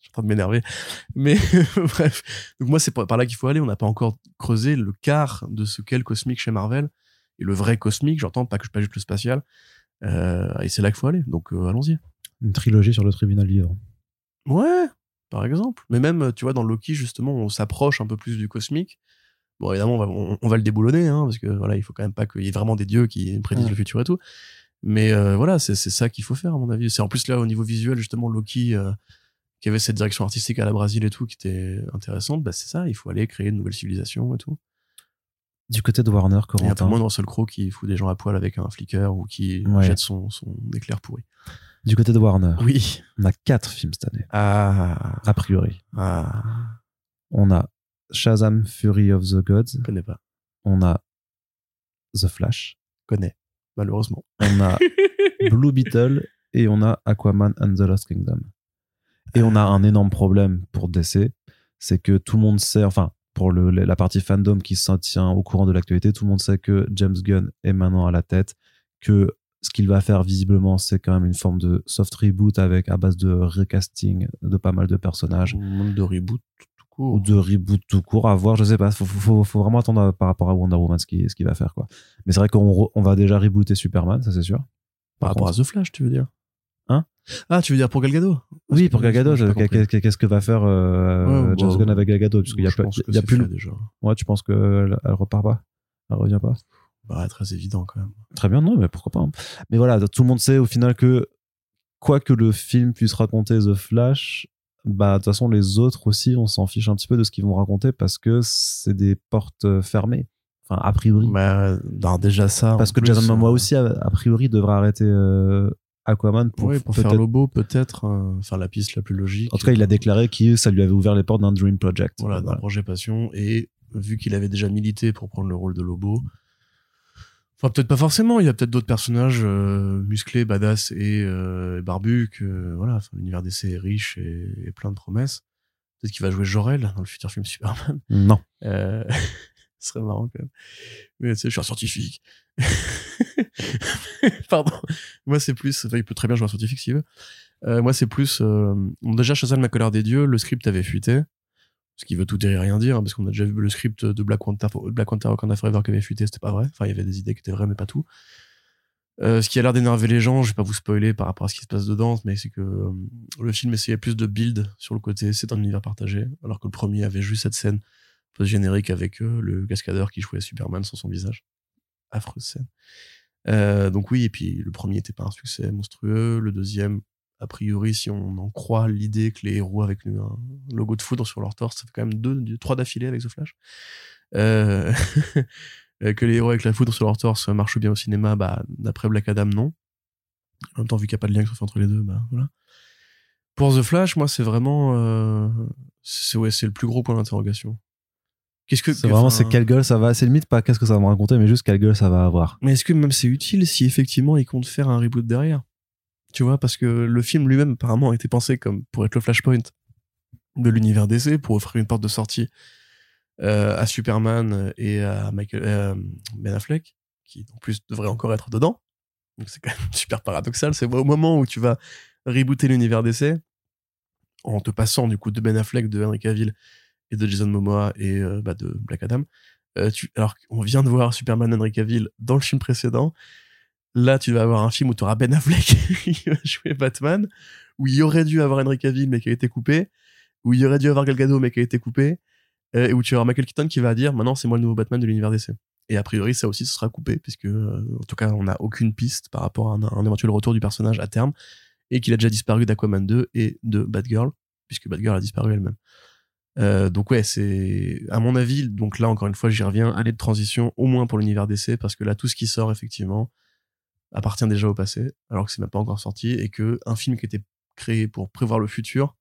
suis en train de m'énerver. Mais bref. Donc moi, c'est par là qu'il faut aller. On n'a pas encore creusé le quart de ce qu'est le cosmique chez Marvel. Et le vrai cosmique, j'entends pas que je pas juste le spatial. Euh, et c'est là qu'il faut aller. Donc euh, allons-y. Une trilogie sur le tribunal vivant. Ouais, par exemple. Mais même, tu vois, dans Loki, justement, on s'approche un peu plus du cosmique. Bon, évidemment, on va, le déboulonner, hein, parce que voilà, il faut quand même pas qu'il y ait vraiment des dieux qui prédisent le futur et tout. Mais euh, voilà, c'est ça qu'il faut faire, à mon avis. C'est en plus là, au niveau visuel, justement, Loki, euh, qui avait cette direction artistique à la Brésil et tout, qui était intéressante, bah c'est ça, il faut aller créer de nouvelles civilisations et tout. Du côté de Warner, Corentin. Et un peu moins de Russell Crowe qui fout des gens à poil avec un flicker ou qui jette son, son éclair pourri. Du côté de Warner, Oui. on a quatre films cette année, Ah. a priori. Ah. On a Shazam Fury of the Gods, Je connais pas. on a The Flash, Je connais. Malheureusement. on a Blue Beetle et on a Aquaman and the Lost Kingdom. Et on a un énorme problème pour DC, c'est que tout le monde sait, enfin, pour le, la partie fandom qui s'en tient au courant de l'actualité, tout le monde sait que James Gunn est maintenant à la tête, que ce qu'il va faire visiblement, c'est quand même une forme de soft reboot avec à base de recasting de pas mal de personnages. De reboot tout court. ou de reboot tout court à voir je sais pas. Faut, faut, vraiment attendre par rapport à Wonder Woman ce qu'il ce va faire quoi. Mais c'est vrai qu'on on va déjà rebooter Superman ça c'est sûr. Par rapport à The Flash, tu veux dire? Ah, tu veux dire pour Gal Gadot oui pour Gal Gadot J'ai pas je- compris. qu'est- qu'est-ce que va faire euh, Ouais, James bah, Gunn avec Gal Gadot parce qu'il y a, y a plus fait déjà. ouais tu penses que elle repart pas? Elle revient pas? Bah, très évident quand même. très bien non mais pourquoi pas hein. mais voilà tout le monde sait au final que quoi que le film puisse raconter The Flash bah de toute façon les autres aussi on s'en fiche un petit peu de ce qu'ils vont raconter parce que c'est des portes euh, fermées enfin a priori Bah, alors déjà ça. Parce que plus, Jason Momoa euh, aussi, a, a priori, devrait arrêter euh, Aquaman pour, ouais, pour faire Lobo, peut-être. euh, Faire la piste la plus logique. En tout cas, il a déclaré que ça lui avait ouvert les portes d'un Dream Project. Voilà, d'un projet passion. Et vu qu'il avait déjà milité pour prendre le rôle de Lobo, enfin peut-être pas forcément, il y a peut-être d'autres personnages euh, musclés, badass et, euh, et barbus que voilà, enfin, l'univers DC est riche et, et plein de promesses. Peut-être qu'il va jouer Jor-El dans le futur film Superman. Non. Euh, ce serait marrant quand même. Mais tu sais, je suis un scientifique. Pardon. Moi, c'est plus. Enfin, il peut très bien jouer un scientifique s'il veut. Euh, moi, c'est plus. Euh, déjà, Shazam, ma colère des dieux, le script avait fuité. Ce qui veut tout dire et rien dire, hein, parce qu'on a déjà vu le script de Black Panther, Black Panther Wakanda Forever qui avait fuité, c'était pas vrai. Enfin, il y avait des idées qui étaient vraies, mais pas tout. Euh, ce qui a l'air d'énerver les gens, je vais pas vous spoiler par rapport à ce qui se passe dedans, mais c'est que euh, le film essayait plus de build sur le côté, c'est un univers partagé, alors que le premier avait juste cette scène post-générique avec euh, le cascadeur qui jouait Superman sans son visage. Affreuse scène. Euh, donc oui, et puis le premier était pas un succès monstrueux, le deuxième, a priori, si on en croit l'idée que les héros avec un logo de foudre sur leur torse, ça fait quand même deux, trois d'affilée avec The Flash. Euh, que les héros avec la foudre sur leur torse marchent bien au cinéma, bah, d'après Black Adam, non. En même temps, vu qu'il n'y a pas de lien qui se fait entre les deux, bah, voilà. Pour The Flash, moi, c'est vraiment, euh, le plus gros point d'interrogation. Qu'est-ce que, C'est vraiment, c'est quelle gueule ça va. C'est limite pas qu'est-ce que ça va me raconter, mais juste quelle gueule ça va avoir. Mais est-ce que même c'est utile si effectivement ils comptent faire un reboot derrière? Tu vois, parce que le film lui-même apparemment a été pensé comme pour être le flashpoint de l'univers DC, pour offrir une porte de sortie euh, à Superman et à Michael, euh, Ben Affleck, qui en plus devrait encore être dedans. Donc c'est quand même super paradoxal. C'est au moment où tu vas rebooter l'univers DC, en te passant du coup de Ben Affleck, de Henry Cavill et de Jason Momoa et euh, bah, de Black Adam. Euh, alors qu'on vient de voir Superman Henry Cavill dans le film précédent, là tu vas avoir un film où tu auras Ben Affleck qui va jouer Batman, où il y aurait dû avoir Henry Cavill mais qui a été coupé, où il y aurait dû avoir Gal Gadot mais qui a été coupé, euh, et où tu auras Michael Keaton qui va dire maintenant c'est moi le nouveau Batman de l'univers DC. Et a priori ça aussi ce sera coupé puisque en tout cas on n'a aucune piste par rapport à un, un éventuel retour du personnage à terme et qu'il a déjà disparu d'Aquaman 2 et de Batgirl puisque Batgirl a disparu elle-même. Euh, donc ouais, c'est à mon avis. Donc là encore une fois, j'y reviens. Année de transition, au moins pour l'univers DC, parce que là tout ce qui sort effectivement appartient déjà au passé, alors que c'est même pas encore sorti et que un film qui était créé pour prévoir le futur,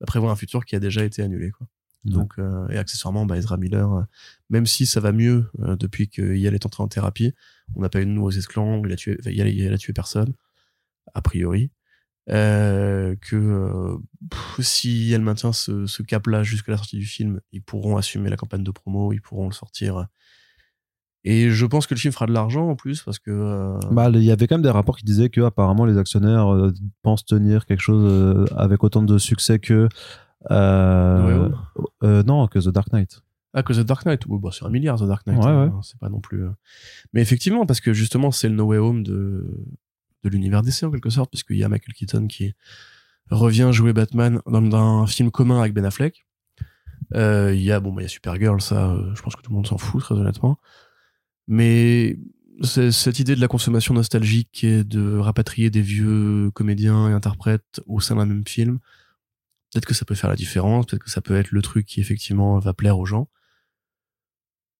va prévoir un futur qui a déjà été annulé. Quoi. Donc euh, et accessoirement, bah, Ezra Miller, euh, même si ça va mieux depuis que Yale est entré en thérapie, on n'a pas eu de nouveaux esclandres, il a tué, Yale a tué personne a priori. Euh, que euh, pff, si elle maintient ce, ce cap-là jusqu'à la sortie du film, ils pourront assumer la campagne de promo, ils pourront le sortir. Et je pense que le film fera de l'argent en plus parce que euh, Bah, il y avait quand même des rapports qui disaient que apparemment les actionnaires euh, pensent tenir quelque chose euh, avec autant de succès que No Way Home. non que The Dark Knight. Ah, que The Dark Knight, oui, bah, c'est un milliard The Dark Knight. Ouais, hein, ouais. C'est pas non plus. Mais effectivement, parce que justement, c'est le No Way Home de, de l'univers DC en quelque sorte, puisqu'il y a Michael Keaton qui revient jouer Batman dans, un film commun avec Ben Affleck. Euh, Il y a bon, bah, il y a Supergirl, ça, euh, je pense que tout le monde s'en fout très honnêtement. Mais cette idée de la consommation nostalgique et de rapatrier des vieux comédiens et interprètes au sein d'un même film, peut-être que ça peut faire la différence, peut-être que ça peut être le truc qui effectivement va plaire aux gens.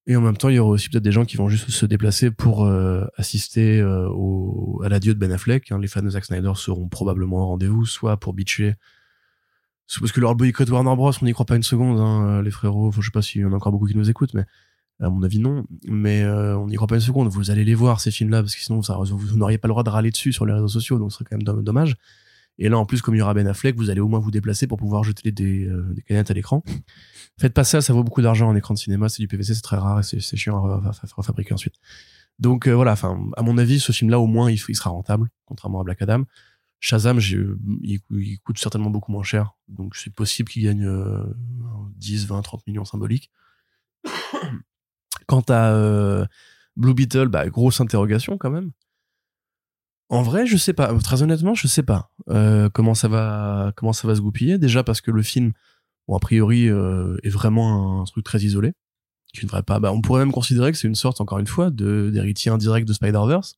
Et en même temps, il y aura aussi peut-être des gens qui vont juste se déplacer pour euh, assister euh, au, à l'adieu de Ben Affleck. Hein. Les fans de Zack Snyder seront probablement au rendez-vous, soit pour bitcher, soit parce que leur boycott Warner Bros, on n'y croit pas une seconde, hein, les frérots. Enfin, je sais pas s'il y en a encore beaucoup qui nous écoutent, mais à mon avis non. Mais euh, on n'y croit pas une seconde. Vous allez les voir ces films-là parce que sinon, vous n'auriez pas le droit de râler dessus sur les réseaux sociaux, donc ce serait quand même dommage. Et là, en plus, comme il y aura Ben Affleck, vous allez au moins vous déplacer pour pouvoir jeter des, des canettes à l'écran. Faites pas ça, ça vaut beaucoup d'argent en écran de cinéma, c'est du PVC, c'est très rare et c'est chiant à, refabriquer ensuite. Donc euh, voilà, à mon avis, ce film-là, au moins, il, sera rentable, contrairement à Black Adam. Shazam, il, il, coûte certainement beaucoup moins cher, donc c'est possible qu'il gagne 10, 20, 30 millions symboliques. Quant à euh, Blue Beetle, bah, grosse interrogation quand même. En vrai, je sais pas. Très honnêtement, je sais pas euh, comment ça va, comment ça va se goupiller. Déjà parce que le film, bon, a priori, euh, est vraiment un truc très isolé, qui ne devrait pas. Bah, on pourrait même considérer que c'est une sorte, encore une fois, d'héritier indirect de Spider-Verse,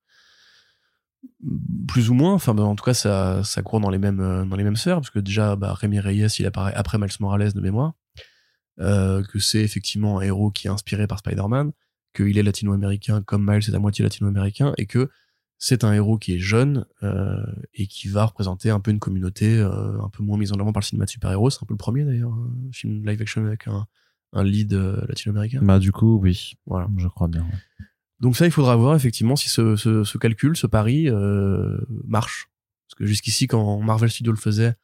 plus ou moins. Enfin, bah, en tout cas, ça, ça court dans les mêmes euh, dans les mêmes sphères, parce que déjà, bah, Rémi Reyes, il apparaît après Miles Morales de mémoire, que c'est effectivement un héros qui est inspiré par Spider-Man, qu'il est latino-américain comme Miles est à moitié latino-américain, et que c'est un héros qui est jeune euh, et qui va représenter un peu une communauté euh, un peu moins mise en avant par le cinéma de super-héros. C'est un peu le premier d'ailleurs, un film live action avec un, un lead euh, latino-américain. Bah du coup, oui, voilà, je crois bien. Donc ça, il faudra voir effectivement si ce, ce, ce calcul, ce pari marche. Parce que jusqu'ici, quand Marvel Studios le faisait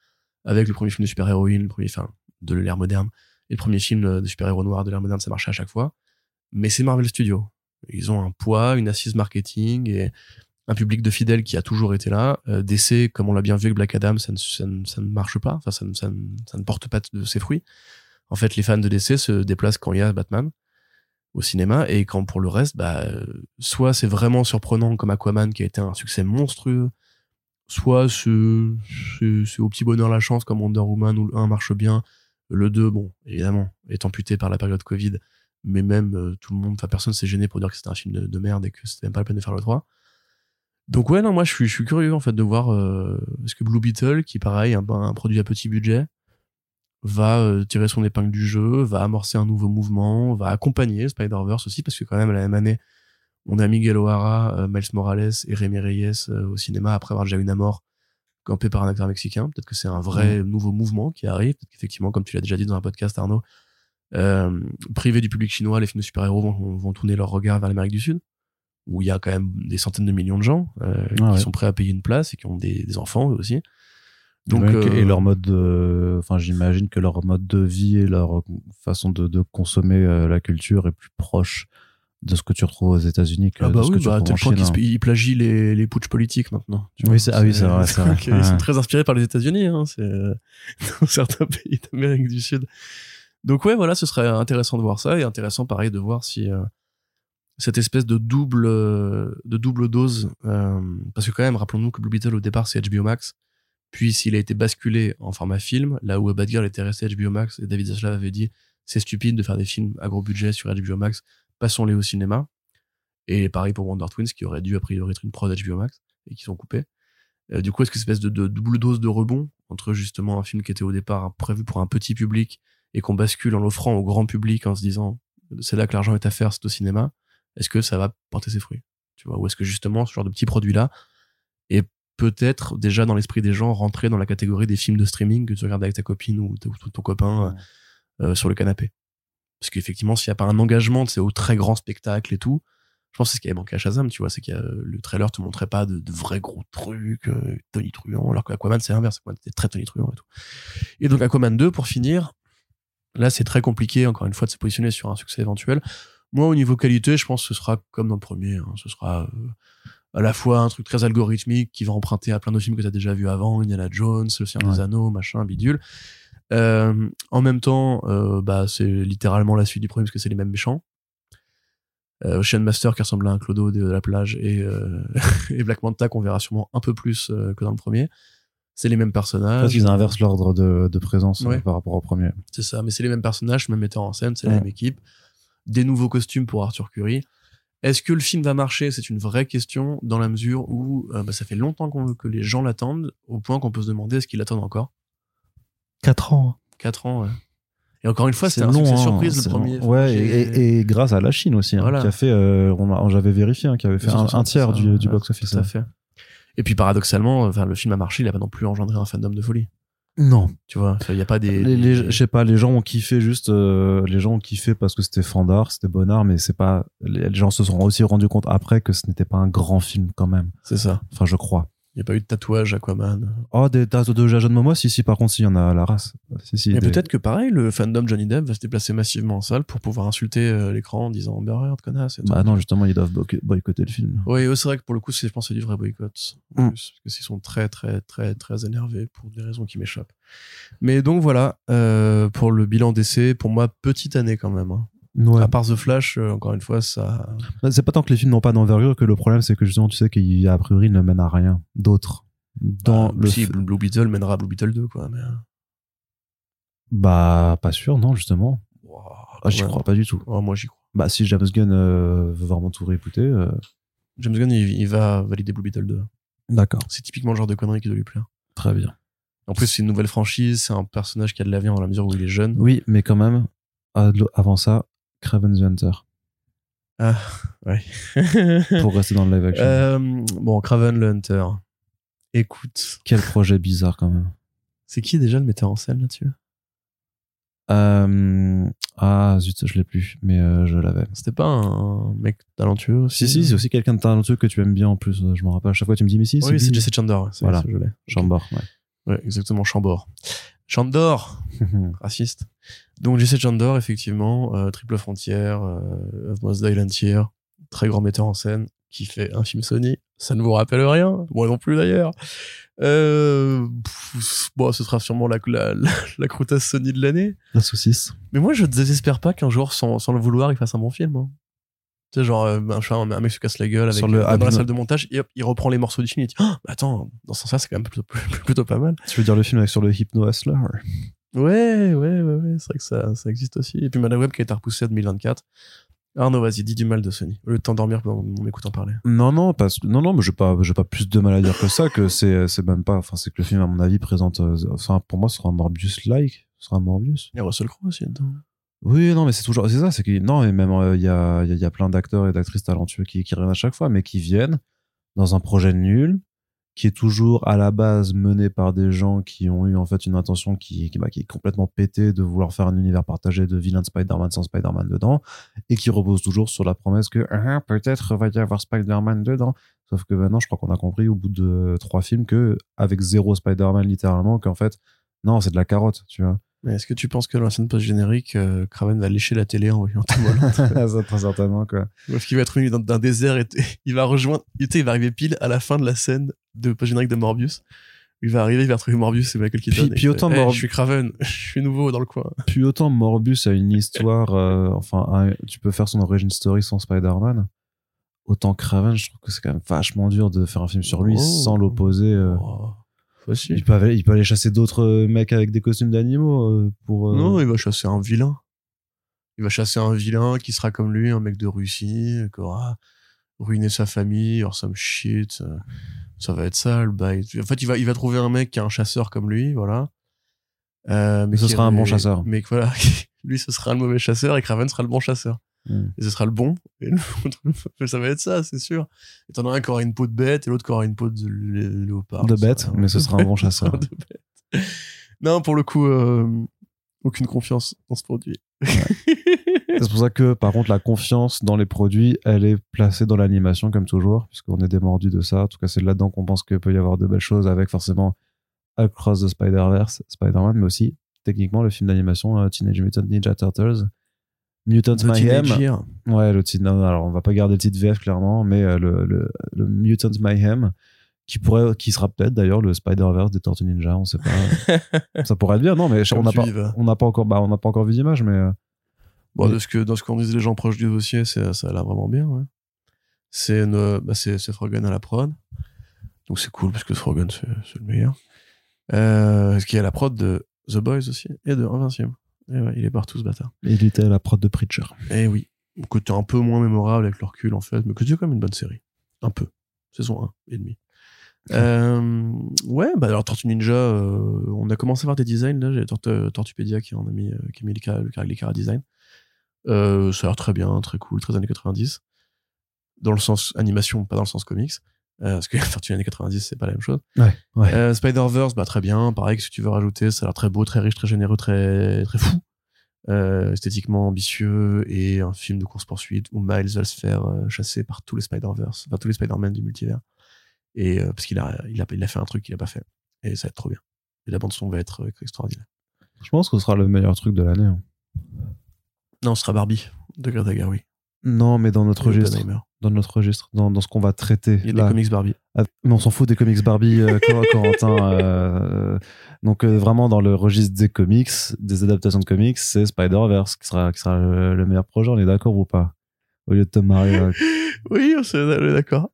avec le premier film de super-héroïne, le premier, enfin, de l'ère moderne, et le premier film de super-héros noir de l'ère moderne, ça marchait à chaque fois. Mais c'est Marvel Studios. Ils ont un poids, une assise marketing et un public de fidèles qui a toujours été là. Euh, DC, comme on l'a bien vu avec Black Adam, ça ne, ça ne, marche pas, enfin ça ne, ça, ne, porte pas de ses fruits. En fait, les fans de DC se déplacent quand il y a Batman au cinéma et quand pour le reste, bah, soit c'est vraiment surprenant comme Aquaman qui a été un succès monstrueux, soit c'est au petit bonheur la chance comme Wonder Woman où le 1 marche bien, le 2, bon, évidemment, est amputé par la période Covid, mais même euh, tout le monde, enfin personne s'est gêné pour dire que c'était un film de, de merde et que c'était même pas la peine de faire le 3. Donc ouais, non, moi je suis, je suis curieux en fait de voir euh, ce que Blue Beetle, qui pareil, un, un produit à petit budget, va euh, tirer son épingle du jeu, va amorcer un nouveau mouvement, va accompagner Spider-Verse aussi, parce que quand même à la même année, on a Miguel O'Hara, euh, Miles Morales et Rémi Reyes au cinéma après avoir déjà eu une mort campé par un acteur mexicain. Peut-être que c'est un vrai mmh. nouveau mouvement qui arrive. Peut-être qu'effectivement, comme tu l'as déjà dit dans un podcast, Arnaud, privé du public chinois, les films de super-héros vont, vont tourner leur regard vers l'Amérique du Sud où il y a quand même des centaines de millions de gens euh, ah qui sont prêts à payer une place et qui ont des, des enfants aussi. Donc, et euh, leur mode de, enfin, j'imagine que leur mode de vie et leur façon de, de consommer euh, la culture est plus proche de ce que tu retrouves aux États-Unis que ah bah de ce oui, que tu bah, retrouves en Chine. Ils, plagient les, les putsch politiques maintenant. oui, c'est, ah oui, c'est vrai. Ils sont très inspirés par les États-Unis, hein, c'est dans certains pays d'Amérique du Sud. Donc ouais, voilà, ce serait intéressant de voir ça et intéressant pareil de voir si cette espèce de double euh, de double dose euh, parce que quand même rappelons-nous que Blue Beetle au départ c'est HBO Max. Puis s'il a été basculé en format film là où Bad Girl était resté HBO Max et David Zaslav avait dit c'est stupide de faire des films à gros budget sur HBO Max passons-les au cinéma. Et pareil pour Wonder Twins qui aurait dû a priori être une prod HBO Max et qui sont coupés. Euh, du coup est-ce que cette espèce de, de, double dose de rebond entre justement un film qui était au départ prévu pour un petit public et qu'on bascule en l'offrant au grand public en se disant c'est là que l'argent est à faire c'est au cinéma est-ce que ça va porter ses fruits tu vois? Ou est-ce que justement ce genre de petit produit là est peut-être déjà dans l'esprit des gens rentrer dans la catégorie des films de streaming que tu regardes avec ta copine ou, ton copain euh, sur le canapé? Parce qu'effectivement s'il n'y a pas un engagement c'est au très grand spectacle et tout je pense que c'est ce qui a manqué à Shazam tu vois c'est que le trailer te montrait pas de, vrais gros trucs euh, Tony Truant alors qu'Aquaman c'est l'inverse Aquaman c'était très Tony Truant et tout. Et donc Aquaman 2 pour finir là c'est très compliqué encore une fois de se positionner sur un succès éventuel moi, au niveau qualité, je pense que ce sera comme dans le premier. Hein. Ce sera euh, à la fois un truc très algorithmique qui va emprunter à plein de films que tu as déjà vu avant, Indiana Jones, Le Seigneur des Anneaux, machin, bidule. Euh, en même temps, euh, bah, c'est littéralement la suite du premier parce que c'est les mêmes méchants. Ocean Master qui ressemble à un clodo de, la plage et, et Black Manta qu'on verra sûrement un peu plus que dans le premier. C'est les mêmes personnages. Parce qu'ils inversent l'ordre de, de, présence par rapport au premier. C'est ça, mais c'est les mêmes personnages, même metteur en scène, c'est la même équipe des nouveaux costumes pour Arthur Curry. Est-ce que le film va marcher? C'est une vraie question dans la mesure où euh, bah, ça fait longtemps que les gens l'attendent, au point qu'on peut se demander est-ce qu'ils l'attendent encore? 4 ans. 4 ans, ouais. Et encore une fois, c'est un long, succès hein, surprise le premier. long. Ouais, et, et grâce à la Chine aussi, hein, Voilà. qui a fait, euh, j'avais vérifié, hein, qui avait fait un, un tiers du, du Ouais, box-office. Tout à fait. Et puis paradoxalement, enfin, le film a marché, il a pas non plus engendré un fandom de folie. Non, Tu vois, il y a pas des. les, les- je sais pas, les gens ont kiffé juste, euh, les gens ont kiffé parce que c'était fandard, c'était bonnard, mais c'est pas, les, les gens se sont aussi rendus compte après que ce n'était pas un grand film quand même. C'est ça. Enfin, je crois. Il n'y a pas eu de tatouage Aquaman. Oh, des tas de Jason Momoa, si, si, par contre, si, il y en a à la race. Si, des- peut-être que pareil, le fandom Johnny Depp va se déplacer massivement en salle pour pouvoir insulter euh, l'écran en disant Bah regarde, connasse. et tout. Bah non, justement, ils doivent boyc- boycotter le film. Oui, c'est vrai que pour le coup, c'est, je pense que c'est du vrai boycott. en Mm. plus, parce qu'ils sont très, très, très, très énervés pour des raisons qui m'échappent. Mais donc voilà, euh, pour le bilan d'essai, pour moi, petite année quand même. hein. Ouais. À part The Flash, euh, encore une fois, ça. Bah, C'est pas tant que les films n'ont pas d'envergure que le problème, c'est que justement, tu sais qu'il a priori ne mène à rien d'autre. Dans Ah, le si, f- Blue Beetle mènera à Blue Beetle 2, quoi. Mais... euh, Bah, pas sûr, non, justement. Ah, j'y crois pas du tout. Oh, moi, j'y crois. Bah, si James Gunn euh, veut vraiment tout réécouter. euh, James Gunn, il, il va valider Blue Beetle 2. D'accord. C'est typiquement le genre de connerie qui doit lui plaire. Très bien. En plus, c'est une nouvelle franchise, c'est un personnage qui a de l'avenir dans la mesure où il est jeune. Oui, mais quand même, avant ça, Craven the Hunter. Ah, ouais. Pour rester dans le live action. Euh, bon, Craven le Hunter. Écoute, Quel projet bizarre quand même. c'est qui déjà le metteur en scène là-dessus? Euh, Ah, zut, je l'ai plus, mais euh, je l'avais. C'était pas un mec talentueux aussi? Si, si, c'est aussi quelqu'un de talentueux que tu aimes bien en plus. Je me rappelle à chaque fois, tu me dis, mais si, Oui, c'est. Jesse Chandor. Voilà. je l'ai. Chambord, ouais. Ouais, exactement, Chambord. Chandor raciste. Donc Jesse Chandor, effectivement, euh, Triple Frontière, euh, Of Mos Island Here, très grand metteur en scène, qui fait un film Sony. Ça ne vous rappelle rien? Moi non plus d'ailleurs. Euh, pff, bon, ce sera sûrement la, la, la, la croutasse Sony de l'année. La saucisse. Mais moi, je désespère pas qu'un jour, sans, sans le vouloir, il fasse un bon film. hein. Tu sais, genre, euh, un, mec se casse la gueule avec, Sur le euh, dans la salle de montage, et hop, il reprend les morceaux du film, il dit, oh, attends, dans ce sens-là, c'est quand même plutôt, plutôt pas mal. Tu veux dire le film avec sur le Hypno Hustler Ouais, ouais, ouais, ouais, c'est vrai que ça, ça existe aussi. Et puis Mana Web qui a été repoussé à 2024. Arnaud, vas-y, dis du mal de Sony. Le temps dormir pendant qu'on m'écoute en parler. Non, non, parce que non, non, mais j'ai pas, j'ai pas plus de mal à dire que ça. Que c'est, c'est même pas. Enfin, c'est que le film, à mon avis, présente. euh, Enfin, pour moi, ce sera un Morbius-like. Ce sera un Morbius. Il y a Russell Crowe aussi dedans. Oui, non, mais c'est toujours, c'est ça, c'est que non, et même euh, il y a, y, y a plein d'acteurs et d'actrices talentueux qui, qui reviennent à chaque fois, mais qui viennent dans un projet nul, qui est toujours à la base mené par des gens qui ont eu en fait une intention qui, qui, bah, qui est complètement pétée de vouloir faire un univers partagé de vilain de Spider-Man sans Spider-Man dedans, et qui repose toujours sur la promesse que Ah, peut-être va y avoir Spider-Man dedans. Sauf que maintenant, je crois qu'on a compris au bout de trois films que avec zéro Spider-Man littéralement, qu'en fait, non, c'est de la carotte, tu vois. Mais est-ce que tu penses que dans la scène post-générique, euh, Craven va lécher la télé en voyant Tom Holland ça, très certainement, quoi. Parce qu'il va être venu dans un désert et il va rejoindre, tu sais, il va arriver pile à la fin de la scène de post-générique de Morbius. Il va arriver, il va retrouver Morbius et Michael Keaton. Puis- et puis autant fait, Hey, je suis Craven, je suis nouveau dans le coin. Puis autant Morbus a une histoire, euh, enfin, un- tu peux faire son origin story sans Spider-Man. Autant Craven, je trouve que c'est quand même vachement dur de faire un film sur lui Oh. sans l'opposer. euh. Oh, Il, peut aller, il peut aller chasser d'autres euh, mecs avec des costumes d'animaux euh, pour. euh, Non, il va chasser un vilain. Il va chasser un vilain qui sera comme lui, un mec de Russie, qui aura ruiné sa famille, or some shit. Ça va être ça, le bail. En fait, il va, il va trouver un mec qui est un chasseur comme lui, voilà. Euh, Mais ce sera un bon chasseur. Mais voilà, lui, ce sera le mauvais chasseur et Craven sera le bon chasseur. Hmm. Et ce sera le bon. Et l'autre, ça va être ça, c'est sûr. Et t'en as un qui aura une peau de bête et l'autre qui aura une peau de lé- léopard. De bête, mais ce sera un bon chasseur. De bête. Non, pour le coup, euh, aucune confiance dans ce produit. C'est pour ça que, par contre, la confiance dans les produits, elle est placée dans l'animation, comme toujours, puisqu'on est démordu de ça. En tout cas, c'est là-dedans qu'on pense qu'il peut y avoir de belles choses avec forcément Across the Spider-Verse, Spider-Man, mais aussi, techniquement, le film d'animation euh, Teenage Mutant Ninja Turtles. Mutant Mayhem. Teenage Year. Ouais, le titre. Non, alors on va pas garder le titre VF clairement, mais euh, le, le, le Mutant Mayhem, qui pourrait, qui sera peut-être d'ailleurs le Spider-Verse des Tortues Ninja, on sait pas. ça pourrait être bien, non, mais on n'a pas, vas. on n'a pas encore, bah, on n'a pas encore vu d'image, mais euh, Bon, Mais- de ce que, dans ce qu'on disait les gens proches du dossier, c'est, ça a l'air vraiment bien, ouais. C'est, une, bah, c'est, Frogan à la prod. Donc c'est cool parce que Frogan, c'est, c'est le meilleur. Euh, ce qui est à la prod de The Boys aussi et de Invincible. Ouais, il est partout ce bâtard. il était à la prod de Preacher. Et oui. Côté un peu moins mémorable avec le recul en fait, mais que c'est quand même une bonne série. Un peu. Saison 1 et demi. Euh, ouais, bah alors Tortue Ninja, on a commencé à voir des designs là. J'ai Tortupédia qui en a mis, qui a mis le, les cara design. ça a l'air très bien, très cool, très années 90. Dans le sens animation, pas dans le sens comics. Euh, parce que Tortue années 90, c'est pas la même chose. Ouais, euh, Spider-Verse, bah, très bien. Pareil, que si tu veux rajouter, ça a l'air très beau, très riche, très généreux, très, très fou. Euh, esthétiquement ambitieux et un film de course-poursuite où Miles va se faire chasser par tous les Spider-Verse, enfin tous les Spider-Man du multivers. Et parce qu'il a, il a, il a fait un truc qu'il a pas fait. Et ça va être trop bien. Et la bande-son va être extraordinaire. Je pense que ce sera le meilleur truc de l'année. Hein. Non, ce sera Barbie de Greta Gerwig. Non, mais dans notre registre. Dans notre registre, dans, dans ce qu'on va traiter. Il y a des comics Barbie. Ah, mais on s'en fout des comics Barbie, euh, Corentin. Euh, donc euh, vraiment dans le registre des comics, des adaptations de comics, c'est Spider-Verse qui sera, qui sera le, meilleur projet. On est d'accord ou pas? Au lieu de te marier. oui, on est d'accord.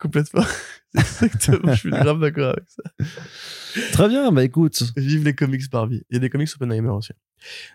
Complètement. Exactement. je suis grave d'accord avec ça. Très bien, bah écoute. Vive les comics Barbie. Il y a des comics Oppenheimer aussi.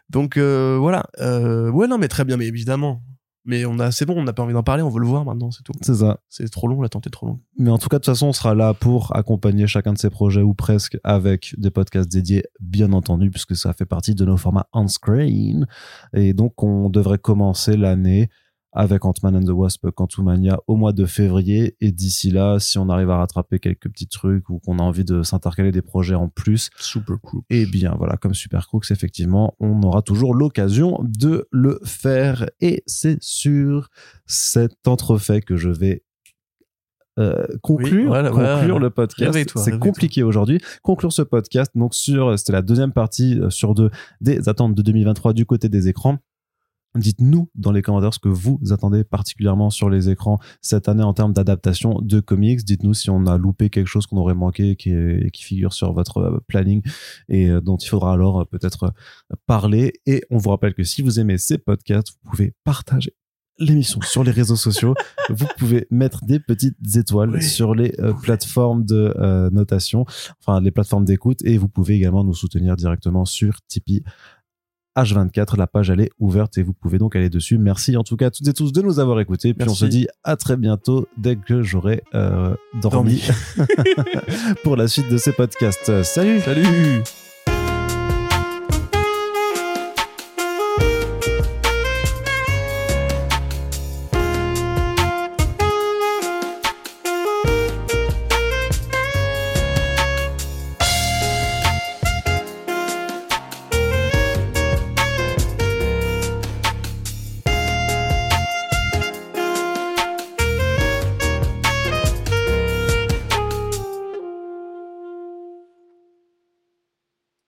Donc voilà. ouais, non, mais très bien, mais évidemment mais on a c'est bon on n'a pas envie d'en parler on veut le voir maintenant c'est tout. C'est ça. C'est trop long l'attente est trop longue. Mais en tout cas de toute façon on sera là pour accompagner chacun de ces projets ou presque avec des podcasts dédiés bien entendu puisque ça fait partie de nos formats on screen. Et donc on devrait commencer l'année avec Ant-Man and the Wasp Quantumania au mois de février. Et d'ici là, si on arrive à rattraper quelques petits trucs ou qu'on a envie de s'intercaler des projets en plus, Super Crooks. Et eh bien voilà, comme Super Crooks, effectivement, on aura toujours l'occasion de le faire. Et c'est sur cet entrefait que je vais euh, conclure, conclure le podcast. C'est compliqué aujourd'hui. Conclure ce podcast. Donc sur, c'était la deuxième partie euh, sur deux des attentes de 2023 du côté des écrans. Dites-nous dans les commentaires ce que vous attendez particulièrement sur les écrans cette année en termes d'adaptation de comics. Dites-nous si on a loupé quelque chose qu'on aurait manqué qui, qui figure sur votre euh, planning et euh, dont il faudra alors euh, peut-être parler. Et on vous rappelle que si vous aimez ces podcasts, vous pouvez partager l'émission sur les réseaux sociaux. vous pouvez mettre des petites étoiles sur les plateformes de notation, enfin les plateformes d'écoute, et vous pouvez également nous soutenir directement sur Tipeee. H24. La page, elle est ouverte et vous pouvez donc aller dessus. Merci en tout cas à toutes et tous de nous avoir écoutés. Puis on se dit à très bientôt dès que j'aurai euh, dormi, pour la suite de ces podcasts. Salut Salut